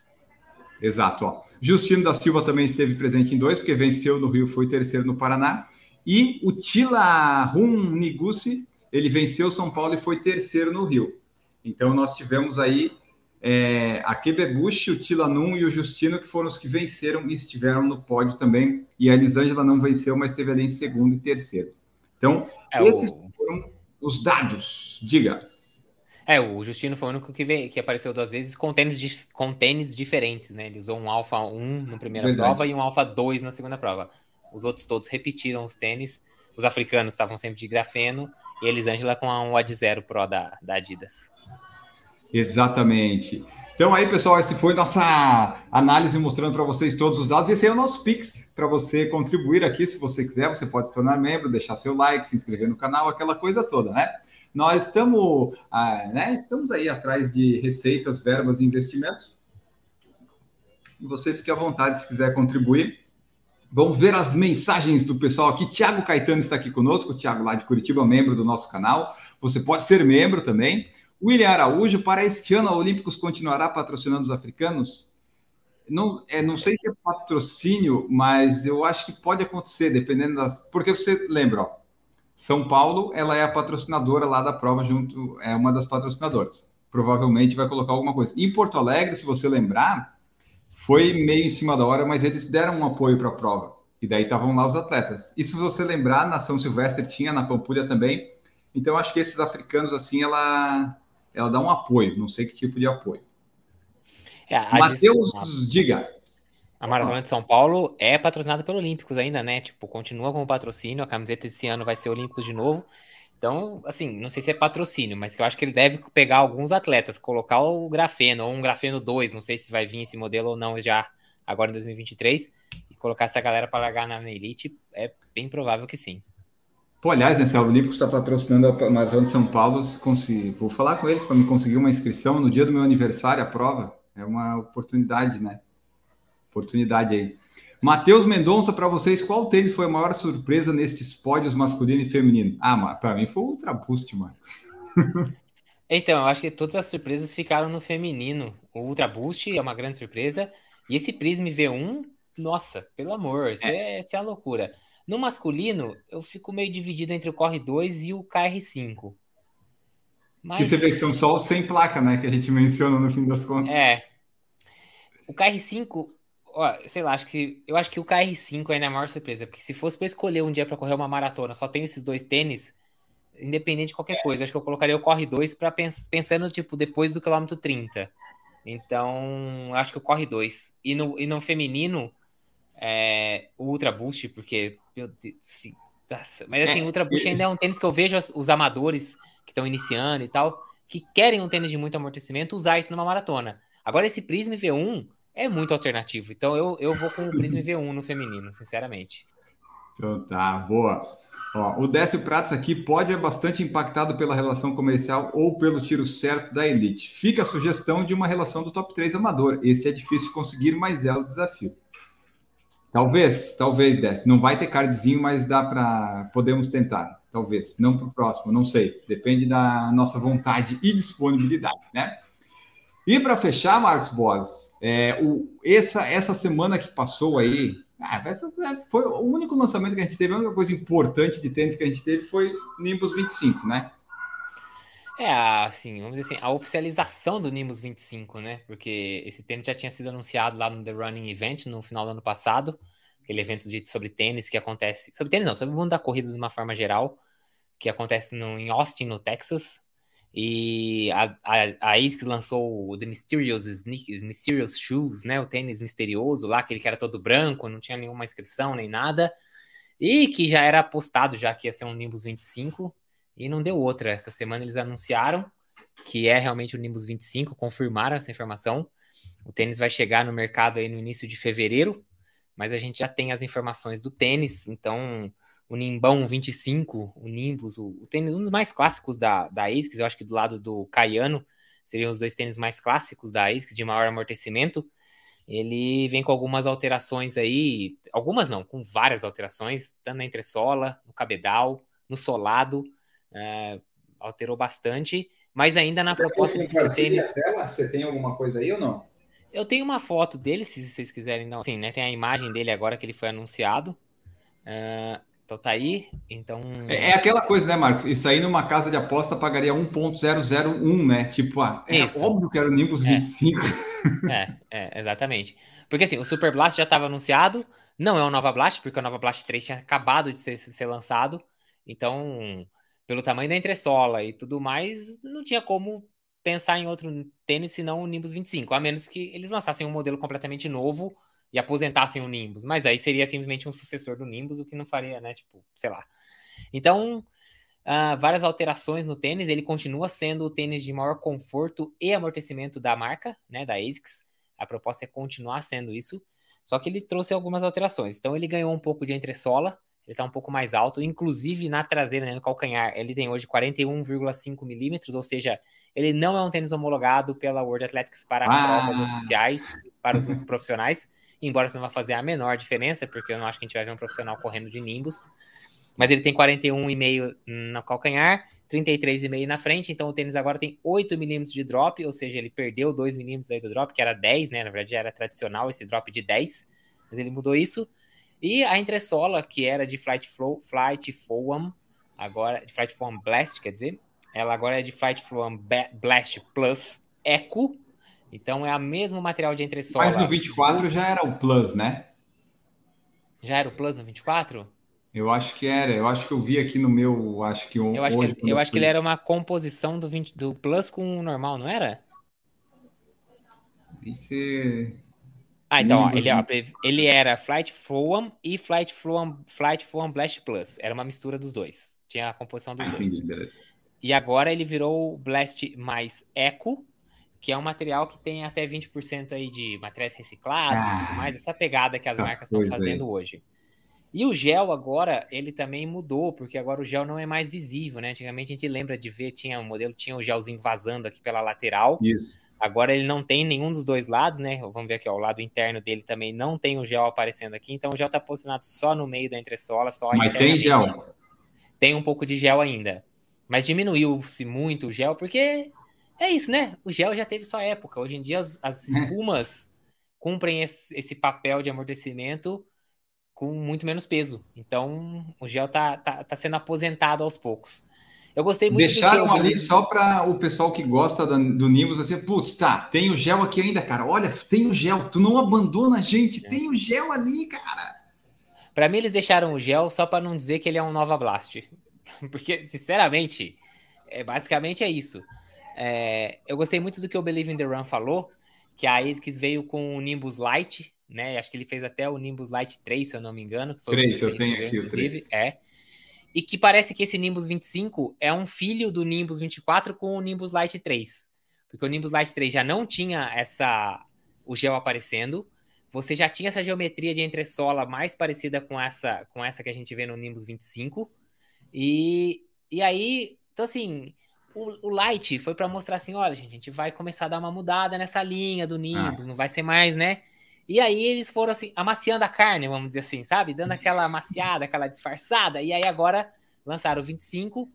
Exato. Ó. Justino da Silva também esteve presente em dois, porque venceu no Rio, foi terceiro no Paraná. E o Tila Rum Niguchi, ele venceu São Paulo e foi terceiro no Rio. Então nós tivemos aí é, a Kebebushi, o Tila Num e o Justino, que foram os que venceram e estiveram no pódio também. E a Elisângela não venceu, mas esteve ali em segundo e terceiro. Então, é, esses o os dados. Diga. É, o Justino foi o único que, veio, que apareceu duas vezes com tênis, com tênis diferentes, né? Ele usou um Alpha 1 na primeira Verdade. prova e um Alpha 2 na segunda prova. Os outros todos repetiram os tênis. Os africanos estavam sempre de grafeno e Elisângela com um Ad Zero Pro da, da Adidas. Exatamente. Então aí, pessoal, esse foi nossa análise mostrando para vocês todos os dados. Esse é o nosso Pix para você contribuir aqui, se você quiser, você pode se tornar membro, deixar seu like, se inscrever no canal, aquela coisa toda, né? Nós estamos, ah, né, estamos aí atrás de receitas, verbas e investimentos. E você fique à vontade se quiser contribuir. Vamos ver as mensagens do pessoal aqui. Tiago Caetano está aqui conosco, Tiago lá de Curitiba, membro do nosso canal. Você pode ser membro também. William Araújo, para este ano, a Olímpicos continuará patrocinando os africanos? Não, é, não sei se é patrocínio, mas eu acho que pode acontecer, dependendo das. Porque você lembra, ó, São Paulo, ela é a patrocinadora lá da prova, junto, é uma das patrocinadoras. Provavelmente vai colocar alguma coisa. Em Porto Alegre, se você lembrar, foi meio em cima da hora, mas eles deram um apoio para a prova. E daí estavam lá os atletas. E se você lembrar, a Nação Silvestre tinha na Pampulha também. Então, acho que esses africanos, assim, ela, ela dá um apoio. Não sei que tipo de apoio. É, Matheus, diga. A Maratona de São Paulo é patrocinada pelo Olímpicos ainda, né? Tipo, continua como patrocínio. A camiseta desse ano vai ser Olímpicos de novo. Então, assim, não sei se é patrocínio, mas que eu acho que ele deve pegar alguns atletas, colocar o grafeno ou um grafeno 2, não sei se vai vir esse modelo ou não já agora em 2023, e colocar essa galera para largar na elite, é bem provável que sim. Pô, aliás, né, se Olímpicos está patrocinando a Maratona de São Paulo, vou falar com eles para me conseguir uma inscrição no dia do meu aniversário, a prova. É uma oportunidade, né? Oportunidade aí. Matheus Mendonça, para vocês, qual tênis foi a maior surpresa nestes pódios masculino e feminino? Ah, para mim foi o Ultra Boost, Marcos. então, eu acho que todas as surpresas ficaram no feminino. O Ultra Boost é uma grande surpresa. E esse Prism V1, nossa, pelo amor, isso é, é, isso é a loucura. No masculino, eu fico meio dividido entre o Corre 2 e o KR5. Mas... Que você vê que são só os sem placa, né? Que a gente menciona no fim das contas. É. O KR5, ó, sei lá, acho que eu acho que o KR5 ainda é a maior surpresa, porque se fosse para escolher um dia para correr uma maratona, só tenho esses dois tênis, independente de qualquer coisa, acho que eu colocaria o Corre 2 para pens pensando tipo depois do quilômetro 30. Então, acho que o Corre 2. E no, e no feminino, é, o Ultra Boost, porque meu Deus, sim, mas assim, o Ultra Boost ainda é um tênis que eu vejo os amadores que estão iniciando e tal, que querem um tênis de muito amortecimento, usar isso numa maratona. Agora, esse Prism V1 é muito alternativo. Então, eu, eu vou com o Prism V1 no feminino, sinceramente. Então tá, boa. Ó, o Décio Pratos aqui pode é bastante impactado pela relação comercial ou pelo tiro certo da elite. Fica a sugestão de uma relação do top 3 amador. Este é difícil de conseguir, mas é o desafio. Talvez, talvez, Décio. Não vai ter cardzinho, mas dá para. Podemos tentar talvez, não para o próximo, não sei. Depende da nossa vontade e disponibilidade, né? E para fechar, Marcos Boas, é, o, essa, essa semana que passou aí, ah, essa foi o único lançamento que a gente teve, a única coisa importante de tênis que a gente teve foi Nimbus 25, né? É, assim, vamos dizer assim, a oficialização do Nimbus 25, né? Porque esse tênis já tinha sido anunciado lá no The Running Event no final do ano passado, aquele evento de, sobre tênis que acontece, sobre tênis não, sobre o mundo da corrida de uma forma geral, que acontece no, em Austin, no Texas. E a, a, a lançou o The Mysterious Sneakers, Mysterious Shoes, né? O tênis misterioso lá, aquele que era todo branco, não tinha nenhuma inscrição nem nada. E que já era apostado já que ia ser um Nimbus 25 e não deu outra. Essa semana eles anunciaram que é realmente o Nimbus 25, confirmaram essa informação. O tênis vai chegar no mercado aí no início de fevereiro, mas a gente já tem as informações do tênis, então o Nimbão 25, o Nimbus, o, o tênis, um dos mais clássicos da, da ASICS, eu acho que do lado do Caiano, seriam os dois tênis mais clássicos da ASICS, de maior amortecimento. Ele vem com algumas alterações aí, algumas não, com várias alterações, tanto na entressola, no cabedal, no solado, é, alterou bastante, mas ainda na proposta de ser tênis... Tela? Você tem alguma coisa aí ou não? Eu tenho uma foto dele, se vocês quiserem, não. Sim, né? Tem a imagem dele agora que ele foi anunciado. Uh, então tá aí. Então. É, é, aquela coisa, né, Marcos? Isso aí numa casa de aposta pagaria 1.001, né? Tipo, ah, é Isso. óbvio que era o Nimbus é. 25. É, é, exatamente. Porque assim, o Super Blast já estava anunciado. Não é o Nova Blast, porque o Nova Blast 3 tinha acabado de ser, ser lançado. Então, pelo tamanho da entressola e tudo mais, não tinha como pensar em outro tênis senão o Nimbus 25, a menos que eles lançassem um modelo completamente novo e aposentassem o Nimbus, mas aí seria simplesmente um sucessor do Nimbus, o que não faria, né? Tipo, sei lá. Então, uh, várias alterações no tênis, ele continua sendo o tênis de maior conforto e amortecimento da marca, né? Da ASICS. A proposta é continuar sendo isso, só que ele trouxe algumas alterações. Então, ele ganhou um pouco de entressola, ele está um pouco mais alto, inclusive na traseira, né, no calcanhar, ele tem hoje 41,5 milímetros, ou seja, ele não é um tênis homologado pela World Athletics para ah. provas oficiais, para os profissionais embora isso não vá fazer a menor diferença, porque eu não acho que a gente vai ver um profissional correndo de Nimbus. Mas ele tem 41,5 no calcanhar, 33,5 na frente, então o tênis agora tem 8 milímetros de drop, ou seja, ele perdeu 2 milímetros aí do drop, que era 10, né? Na verdade era tradicional esse drop de 10, mas ele mudou isso. E a entressola, que era de Flight Flow, Flight Foam, agora de Flight Foam Blast, quer dizer, ela agora é de Flight Foam Blast Plus Eco, então é o mesmo material de entressola. Mas no 24 já era o Plus, né? Já era o Plus no 24? Eu acho que era, eu acho que eu vi aqui no meu, acho que Eu acho, hoje, que, eu acho que ele era uma composição do, 20, do Plus com o normal, não era? É... Ah, então, ó, ele, ó, né? ele era Flight Foam e Flight Foam, Flight Foam Blast Plus. Era uma mistura dos dois. Tinha a composição dos Ah, dois. beleza. E agora ele virou o Blast mais Eco, que é um material que tem até 20% aí de materiais reciclados e Ah, tudo mais, essa pegada que as marcas estão coisas aí. fazendo hoje. E o gel agora, ele também mudou, porque agora o gel não é mais visível, né? Antigamente a gente lembra de ver, tinha um modelo, tinha o gelzinho vazando aqui pela lateral. Isso. Agora ele não tem nenhum dos dois lados, né? Vamos ver aqui, ó, o lado interno dele também não tem o gel aparecendo aqui, então o gel está posicionado só no meio da entressola, só Mas tem gel. Tem um pouco de gel ainda. Mas diminuiu-se muito o gel, porque é isso, né? O gel já teve sua época. Hoje em dia as, as espumas cumprem esse, esse papel de amortecimento com muito menos peso. Então o gel tá, tá, tá sendo aposentado aos poucos. Eu gostei muito Deixaram do eu- ali só para o pessoal que gosta da- do Nimbus assim, putz, tá, tem o gel aqui ainda, cara. Olha, tem o gel, tu não abandona a gente, É. tem o gel ali, cara. Pra mim, eles deixaram o gel só pra não dizer que ele é um Nova Blast. Porque, sinceramente, é, basicamente é isso. É, eu gostei muito do que o Believe in the Run falou, que a ASICS veio com o Nimbus Lite, né? Acho que ele fez até o Nimbus Lite 3, se eu não me engano. que foi o que 3, você eu tenho recebeu, aqui o inclusive. 3. É. E que parece que esse Nimbus 25 é um filho do Nimbus 24 com o Nimbus Lite 3. Porque o Nimbus Lite 3 já não tinha essa o gel aparecendo. Você já tinha essa geometria de entressola mais parecida com essa com essa que a gente vê no Nimbus 25. E, e aí, então assim, o, o Light foi para mostrar assim, olha, gente, a gente vai começar a dar uma mudada nessa linha do Nimbus, não vai ser mais, né? E aí eles foram assim, amaciando a carne, vamos dizer assim, sabe? Dando aquela amaciada, aquela disfarçada. E aí agora lançaram o 25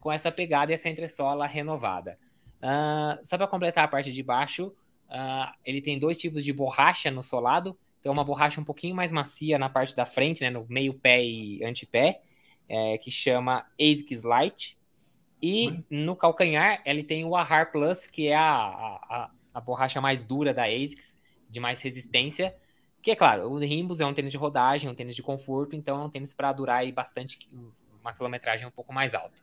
com essa pegada e essa entressola renovada. Ah, só para completar a parte de baixo, ah, ele tem dois tipos de borracha no solado. Tem uma borracha um pouquinho mais macia na parte da frente, né, no meio pé e antepé, é, que chama ASICS Light. E no calcanhar ele tem o Ahar Plus, que é a, a, a- borracha mais dura da ASICS, de mais resistência. Que é claro, o Nimbus é um tênis de rodagem, um tênis de conforto, então é um tênis para durar aí bastante, uma quilometragem um pouco mais alta.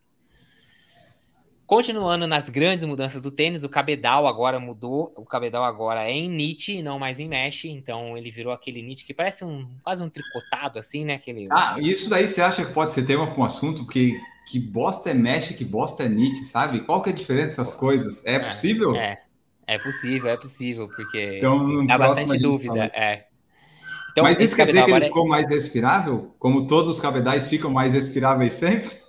Continuando nas grandes mudanças do tênis, o cabedal agora mudou. O cabedal agora é em knit, não mais em mesh. Então ele virou aquele knit que parece um quase um tricotado assim, né? Aquele Ah, isso daí você acha que pode ser tema para um assunto? Porque que bosta é mesh, que bosta é knit, sabe? Qual que é a diferença dessas coisas? É possível? É, é possível, é possível, porque Então, dá bastante dúvida. É. Então, Mas isso quer dizer que ele é- ficou mais respirável? Como todos os cabedais ficam mais respiráveis sempre?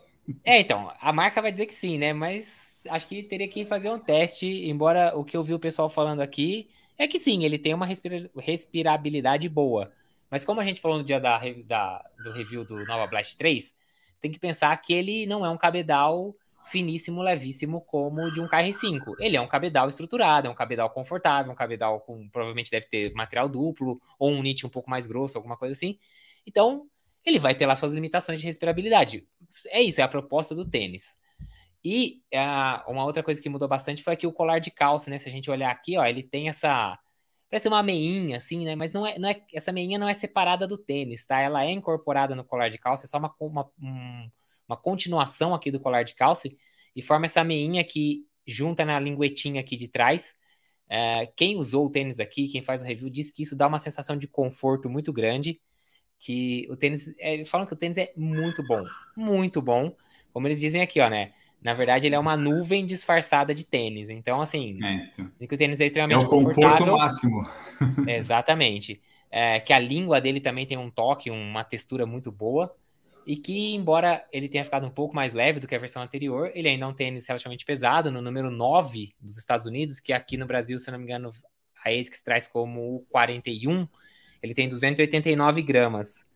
É, então, a marca vai dizer que sim, né? Mas acho que teria que fazer um teste, embora o que eu vi o pessoal falando aqui é que sim, ele tem uma respira- respirabilidade boa. Mas como a gente falou no dia da, da- do review do Nova Blast 3, tem que pensar que ele não é um cabedal finíssimo, levíssimo como de um KR5. Ele é um cabedal estruturado, é um cabedal confortável, um cabedal com provavelmente deve ter material duplo ou um knit um pouco mais grosso, alguma coisa assim. Então, ele vai ter lá suas limitações de respirabilidade. É isso, é a proposta do tênis. E ah, uma outra coisa que mudou bastante foi aqui o colar de calça, né? Se a gente olhar aqui, ó, ele tem essa. Parece uma meinha, assim, né? Mas não é, não é, essa meinha não é separada do tênis, tá? Ela é incorporada no colar de calça, é só uma, uma, um- uma continuação aqui do colar de calça e forma essa meinha que junta na linguetinha aqui de trás. É, quem usou o tênis aqui, quem faz o review, diz que isso dá uma sensação de conforto muito grande que o tênis, é, eles falam que o tênis é muito bom, muito bom, como eles dizem aqui, ó, né? Na verdade, ele é uma nuvem disfarçada de tênis. Então, assim, É, então. que o tênis é É extremamente o conforto máximo. Exatamente. É, que a língua dele também tem um toque, uma textura muito boa. E que, embora ele tenha ficado um pouco mais leve do que a versão anterior, ele ainda é um tênis relativamente pesado, no número 9 dos Estados Unidos, que aqui no Brasil, se eu não me engano, a ASICS traz como o 41, ele tem 289 gramas.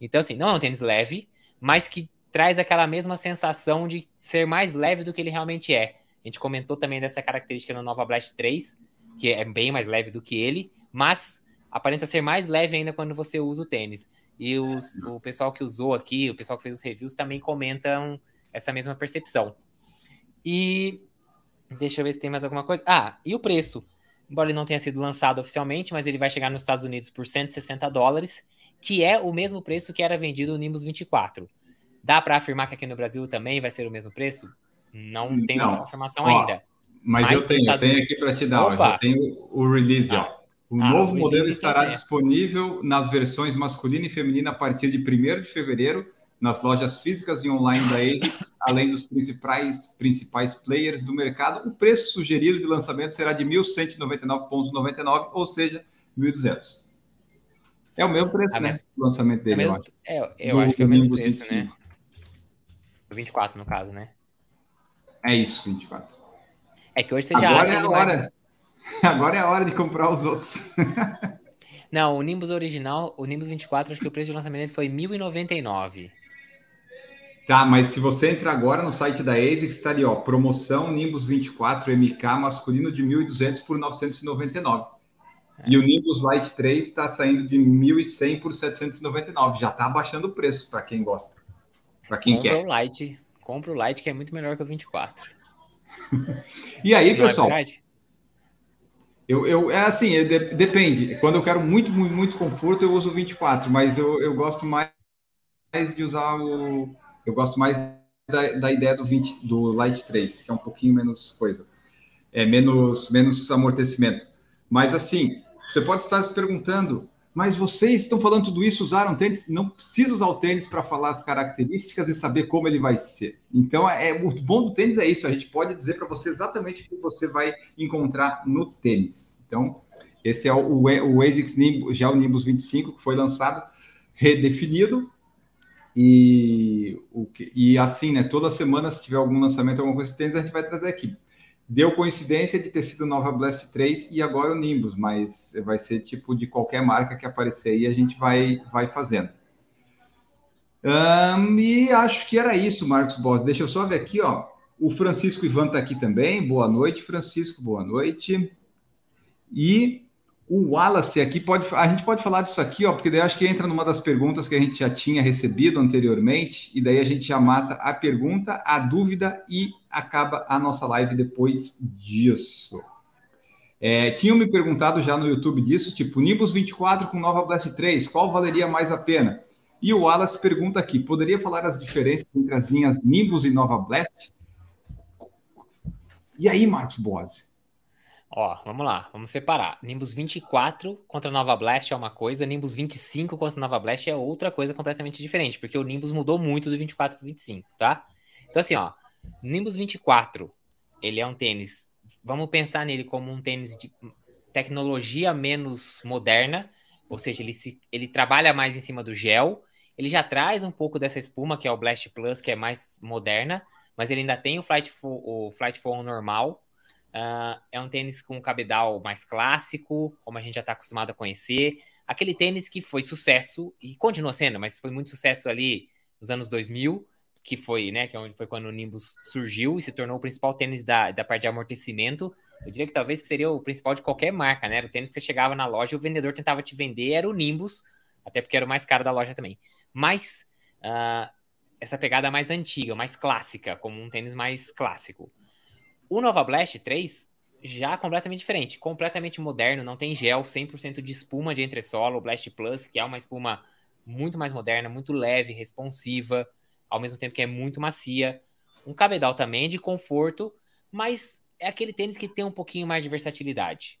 Então, assim, não é um tênis leve, mas que traz aquela mesma sensação de ser mais leve do que ele realmente é. A gente comentou também dessa característica no Nova Blast 3, que é bem mais leve do que ele, mas aparenta ser mais leve ainda quando você usa o tênis. E os- o pessoal que usou aqui, o pessoal que fez os reviews também comentam essa mesma percepção. E deixa eu ver se tem mais alguma coisa. Ah, e o preço? Embora ele não tenha sido lançado oficialmente, mas ele vai chegar nos Estados Unidos por 160 dólares que é o mesmo preço que era vendido o Nimbus 24. Dá para afirmar que aqui no Brasil também vai ser o mesmo preço? Não tem essa confirmação ó, ainda. Mas, mas eu tenho, eu tenho aqui para te dar, ó, já tenho o release, ah. ó. O ah, novo o modelo estará disponível nas versões masculina e feminina a partir de 1 de fevereiro nas lojas físicas e online da ASICS, além dos principais, principais players do mercado. O preço sugerido de lançamento será de 1.199,99, ou seja, 1.200. É o mesmo preço, é né? O lançamento dele, é eu acho. É, eu acho que é o mesmo preço, 25. né? 24, no caso, né? É isso, 24. É que hoje você já Agora é a hora. Agora é a hora de comprar os outros. Não, o Nimbus original, o Nimbus 24, acho que o preço de lançamento dele foi 1.099. Tá, mas se você entrar agora no site da ASICS, está ali, ó, promoção Nimbus 24 MK masculino de 1.200 por 999. É. E o Nimbus Lite 3 está saindo de 1.100 por 799. Já está abaixando o preço para quem gosta. Para quem compra quer. O Lite, compra o Lite que é muito melhor que o 24. e aí, Não é pessoal? É eu, eu, é assim, é, depende. Quando eu quero muito, muito, muito conforto, eu uso o 24, mas eu, eu gosto mais de usar o, eu gosto mais da, da ideia do 20, do Light 3, que é um pouquinho menos coisa. É menos, menos amortecimento. Mas assim, você pode estar se perguntando, mas vocês estão falando tudo isso, usaram tênis? Não precisa usar o tênis para falar as características e saber como ele vai ser. Então, é, o bom do tênis é isso, a gente pode dizer para você exatamente o que você vai encontrar no tênis. Então, esse é o, o, o ASICS Nimbus, já o Nimbus 25, que foi lançado, redefinido, e, o que, e assim, né? Toda semana, se tiver algum lançamento, alguma coisa tênis, a gente vai trazer aqui. Deu coincidência de ter sido Nova Blast 3 e agora o Nimbus, mas vai ser tipo de qualquer marca que aparecer aí, a gente vai, vai fazendo. Um, e acho que era isso, Marcos Boss. Deixa eu só ver aqui, ó. O Francisco Ivan está aqui também. Boa noite, Francisco. Boa noite. E o Wallace aqui pode. A gente pode falar disso aqui, ó, porque daí acho que entra numa das perguntas que a gente já tinha recebido anteriormente, e daí a gente já mata a pergunta, a dúvida e acaba a nossa live depois disso. É, tinham me perguntado já no YouTube disso, tipo, Nimbus 24 com Nova Blast 3, qual valeria mais a pena? E o Wallace pergunta aqui: poderia falar as diferenças entre as linhas Nimbus e Nova Blast? E aí, Marcos Bose? Ó, vamos lá, vamos separar. Nimbus 24 contra Nova Blast é uma coisa, Nimbus 25 contra Nova Blast é outra coisa completamente diferente, porque o Nimbus mudou muito do 24 para 25, tá? Então, assim, ó, Nimbus 24, ele é um tênis, vamos pensar nele como um tênis de tecnologia menos moderna, ou seja, ele, se, ele trabalha mais em cima do gel, ele já traz um pouco dessa espuma, que é o Blast Plus, que é mais moderna, mas ele ainda tem o Flight, o Flight Foam normal, Uh, é um tênis com um cabedal mais clássico, como a gente já está acostumado a conhecer. Aquele tênis que foi sucesso e continua sendo, mas foi muito sucesso ali nos anos 2000, que foi, né, que é foi quando o Nimbus surgiu e se tornou o principal tênis da, da parte de amortecimento. Eu diria que talvez seria o principal de qualquer marca, né? Era o tênis que você chegava na loja e o vendedor tentava te vender, era o Nimbus, até porque era o mais caro da loja também. Mas uh, essa pegada mais antiga, mais clássica, como um tênis mais clássico. O Nova Blast 3 já completamente diferente, completamente moderno, não tem gel, 100% de espuma de entresolo, o Blast Plus, que é uma espuma muito mais moderna, muito leve, responsiva, ao mesmo tempo que é muito macia. Um cabedal também de conforto, mas é aquele tênis que tem um pouquinho mais de versatilidade.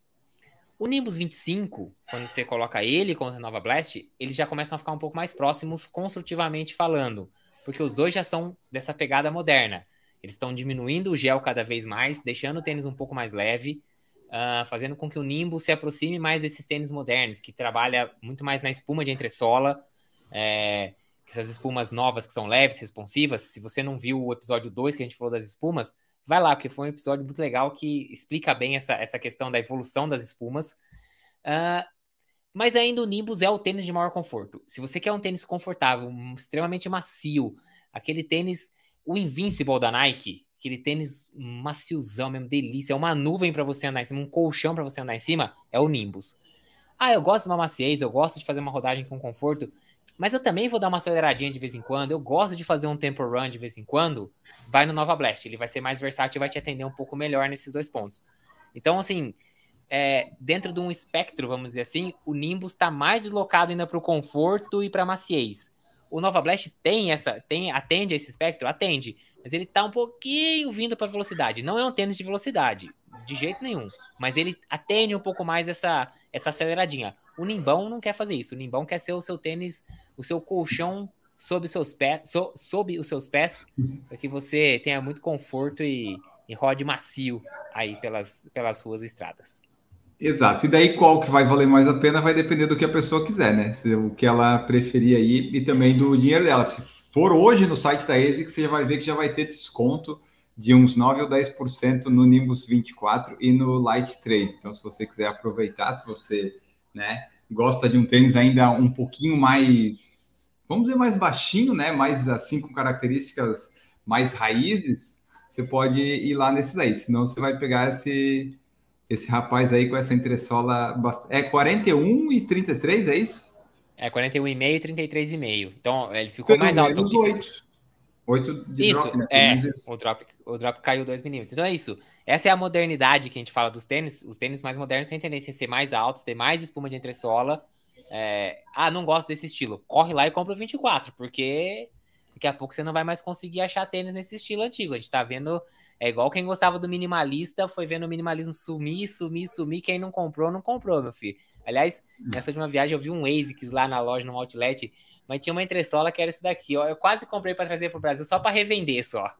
O Nimbus 25, quando você coloca ele contra a Nova Blast, eles já começam a ficar um pouco mais próximos construtivamente falando, porque os dois já são dessa pegada moderna. Eles estão diminuindo o gel cada vez mais, deixando o tênis um pouco mais leve, uh, fazendo com que o Nimbus se aproxime mais desses tênis modernos, que trabalha muito mais na espuma de entressola, é, essas espumas novas que são leves, responsivas. Se você não viu o episódio 2 que a gente falou das espumas, vai lá, porque foi um episódio muito legal que explica bem essa, essa questão da evolução das espumas. Uh, mas ainda o Nimbus é o tênis de maior conforto. Se você quer um tênis confortável, extremamente macio, aquele tênis o Invincible da Nike, aquele tênis maciozão mesmo, delícia, é uma nuvem para você andar em cima, um colchão para você andar em cima, é o Nimbus. Ah, eu gosto de uma maciez, eu gosto de fazer uma rodagem com conforto, mas eu também vou dar uma aceleradinha de vez em quando, eu gosto de fazer um tempo run de vez em quando, vai no Nova Blast, ele vai ser mais versátil e vai te atender um pouco melhor nesses dois pontos. Então, assim, é, dentro de um espectro, vamos dizer assim, o Nimbus está mais deslocado ainda para o conforto e para maciez. O Nova Blast tem essa, tem atende a esse espectro, atende, mas ele está um pouquinho vindo para velocidade. Não é um tênis de velocidade, de jeito nenhum, mas ele atende um pouco mais essa essa aceleradinha. O Nimbão não quer fazer isso. O Nimbão quer ser o seu tênis, o seu colchão sob seus pés, so, sob os seus pés, para que você tenha muito conforto e, e rode macio aí pelas, pelas ruas e estradas. Exato. E daí qual que vai valer mais a pena vai depender do que a pessoa quiser, né? Se, o que ela preferir aí e também do dinheiro dela. Se for hoje no site da ASIC, você já vai ver que já vai ter desconto de uns 9 ou 10% no Nimbus 24 e no Light 3. Então, se você quiser aproveitar, se você né, gosta de um tênis ainda um pouquinho mais, vamos dizer, mais baixinho, né? Mais assim, com características mais raízes, você pode ir lá nesse daí. Senão você vai pegar esse esse rapaz aí com essa entressola. É 41 e 33, é isso? É 41,5 e 33,5. Então ele ficou Pelo mais alto. Menos 8. 8 de isso, drop, né? É, isso. O, drop, o drop caiu 2 milímetros. Então é isso. Essa é a modernidade que a gente fala dos tênis. Os tênis mais modernos têm tendência a ser mais altos, ter mais espuma de entressola. É... Ah, não gosto desse estilo. Corre lá e compra o 24, porque daqui a pouco você não vai mais conseguir achar tênis nesse estilo antigo. A gente tá vendo é igual quem gostava do minimalista, foi vendo o minimalismo sumir, sumir, sumir. Quem não comprou, não comprou, meu filho. Aliás, nessa última viagem eu vi um ASICS lá na loja, no outlet, mas tinha uma entressola que era esse daqui, ó. Eu quase comprei para trazer para o Brasil só para revender só.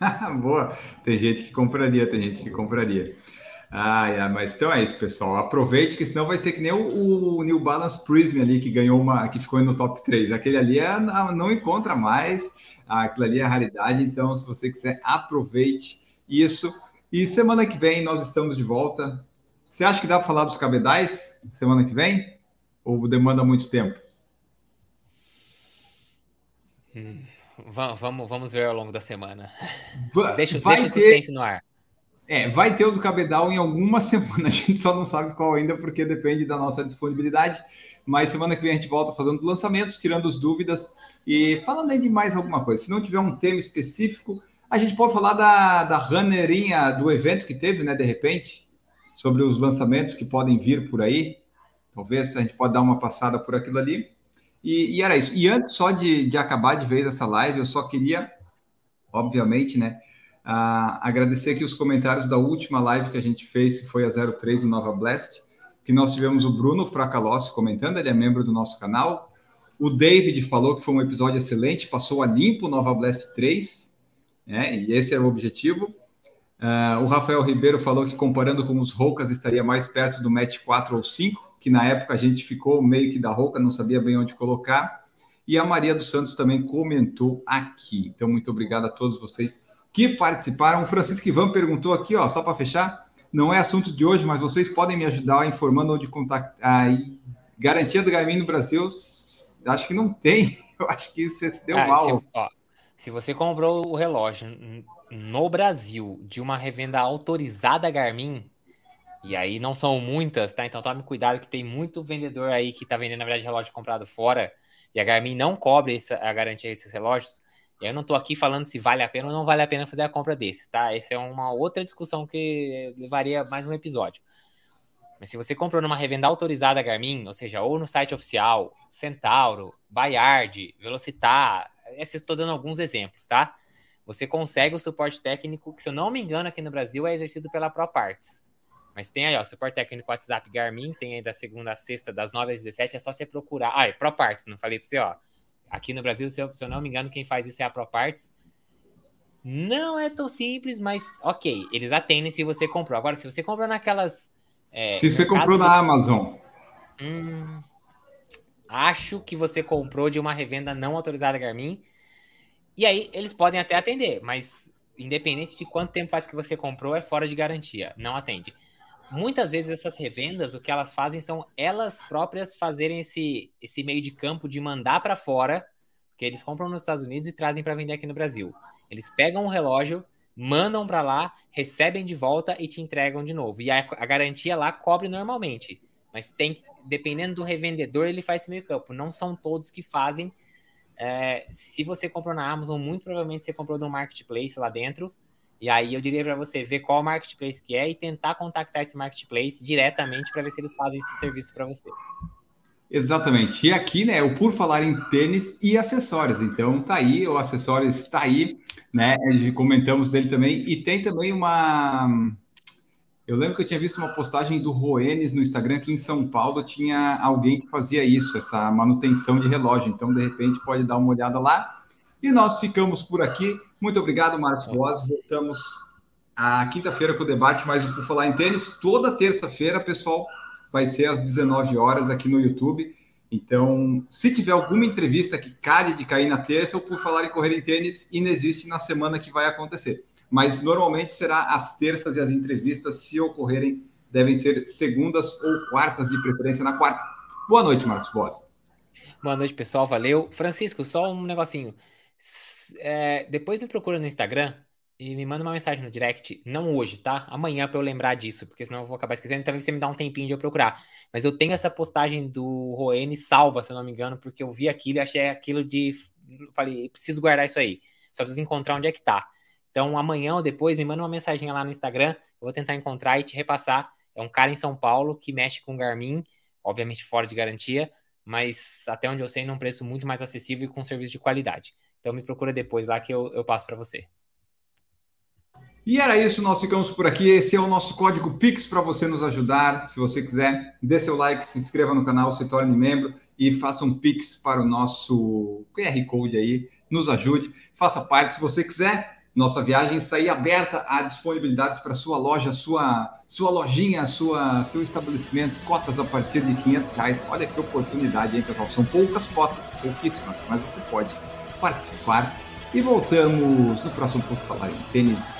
Boa. Tem gente que compraria, tem gente que compraria. Ah, mas então é isso, pessoal. Aproveite que senão vai ser que nem o, o, New Balance Prism ali que ganhou uma, que ficou no top 3. Aquele ali é, não encontra mais. Aquilo ali é a raridade. Então, se você quiser, aproveite isso. E semana que vem nós estamos de volta. Você acha que dá para falar dos cabedais semana que vem? Ou demanda muito tempo? Hum, vamos, vamos ver ao longo da semana. Va deixa, deixa o suspense ter... no ar. É, vai ter o do Cabedal em alguma semana, a gente só não sabe qual ainda, porque depende da nossa disponibilidade. Mas semana que vem a gente volta fazendo lançamentos, tirando as dúvidas e falando aí de mais alguma coisa. Se não tiver um tema específico, a gente pode falar da, da runnerinha do evento que teve, né, de repente, sobre os lançamentos que podem vir por aí. Talvez a gente pode dar uma passada por aquilo ali. E, e era isso. E antes só de, de acabar de vez essa live, eu só queria, obviamente, né, agradecer aqui os comentários da última live que a gente fez, que foi a 03 do Nova Blast, que nós tivemos o Bruno Fracalossi comentando, ele é membro do nosso canal, o David falou que foi um episódio excelente, passou a limpo Nova Blast 3, né? E esse era o objetivo. Uh, o Rafael Ribeiro falou que comparando com os Roucas estaria mais perto do Match 4 ou 5, que na época a gente ficou meio que da Rouca, não sabia bem onde colocar. E a Maria dos Santos também comentou aqui. Então, muito obrigado a todos vocês que participaram. O Francisco Ivan perguntou aqui, ó, só para fechar, não é assunto de hoje, mas vocês podem me ajudar informando onde contactar. Garantia do Garmin no Brasil acho que não tem. Eu acho que você deu ah, mal. Se, ó, se você comprou o relógio no Brasil de uma revenda autorizada Garmin, e aí não são muitas, tá? Então tome cuidado que tem muito vendedor aí que tá vendendo, na verdade, relógio comprado fora, e a Garmin não cobre essa, a garantia desses relógios. Eu não tô aqui falando se vale a pena ou não vale a pena fazer a compra desses, tá? Essa é uma outra discussão que levaria mais um episódio. Mas se você comprou numa revenda autorizada Garmin, ou seja, ou no site oficial, Centauro, Bayard, Velocitar, estou dando alguns exemplos, tá? Você consegue o suporte técnico, que se eu não me engano aqui no Brasil é exercido pela ProParts. Mas tem aí, ó, suporte técnico WhatsApp Garmin, tem aí da segunda a sexta, das 9 às 17, é só você procurar. Ah, é ProParts, não falei pra você, ó. Aqui no Brasil, se eu, se eu não me engano, quem faz isso é a ProParts. Não é tão simples, mas ok, eles atendem se você comprou. Agora, se você comprou naquelas é, Se você comprou na Amazon. Hum, acho que você comprou de uma revenda não autorizada Garmin. E aí eles podem até atender, mas independente de quanto tempo faz que você comprou, é fora de garantia, não atende. Muitas vezes essas revendas, o que elas fazem são elas próprias fazerem esse, esse meio de campo de mandar para fora, que eles compram nos Estados Unidos e trazem para vender aqui no Brasil. Eles pegam um relógio, mandam para lá, recebem de volta e te entregam de novo. E a, a, garantia lá cobre normalmente. Mas tem, dependendo do revendedor, ele faz esse meio campo. Não são todos que fazem. É, se você comprou na Amazon, muito provavelmente você comprou no marketplace lá dentro. E aí eu diria para você ver qual marketplace que é e tentar contactar esse marketplace diretamente para ver se eles fazem esse serviço para você. Exatamente. E aqui, né, o Por Falar em Tênis e Acessórios. Então, tá aí, o acessório está aí, né? Comentamos dele também. E tem também uma. Eu lembro que eu tinha visto uma postagem do Roenes no Instagram que em São Paulo tinha alguém que fazia isso, essa manutenção de relógio. Então, de repente, pode dar uma olhada lá. E nós ficamos por aqui. Muito obrigado, Marcos Boas. Voltamos à quinta-feira com o debate mais um Por Falar em Tênis. Toda terça-feira, pessoal vai ser às 19 horas aqui no YouTube. Então, se tiver alguma entrevista que cale de cair na terça ou por falar em correr em tênis, inexiste na semana que vai acontecer. Mas normalmente será às terças e as entrevistas, se ocorrerem, devem ser segundas ou quartas, de preferência na quarta. Boa noite, Marcos Boas. Boa noite, pessoal. Valeu. Francisco, só um negocinho. É, depois me procura no Instagram, e me manda uma mensagem no direct, não hoje, tá? Amanhã para eu lembrar disso, porque senão eu vou acabar esquecendo. Também você me dá um tempinho de eu procurar. Mas eu tenho essa postagem do Roene salva, se eu não me engano, porque eu vi aquilo e achei aquilo de. Falei, preciso guardar isso aí. Só preciso encontrar onde é que tá. Então amanhã ou depois me manda uma mensagem lá no Instagram, eu vou tentar encontrar e te repassar. É um cara em São Paulo que mexe com Garmin, obviamente fora de garantia, mas até onde eu sei, num preço muito mais acessível e com serviço de qualidade. Então me procura depois lá que eu, eu passo para você. E era isso, nós ficamos por aqui. Esse é o nosso código Pix para você nos ajudar. Se você quiser, dê seu like, se inscreva no canal, se torne membro e faça um Pix para o nosso QR Code aí. Nos ajude, faça parte. Se você quiser, nossa viagem está aí aberta a disponibilidades para sua loja, sua, sua lojinha, sua, seu estabelecimento, cotas a partir de 500 reais. Olha que oportunidade, hein, pessoal? São poucas cotas, pouquíssimas, mas você pode participar. E voltamos no próximo Por Falar em Tênis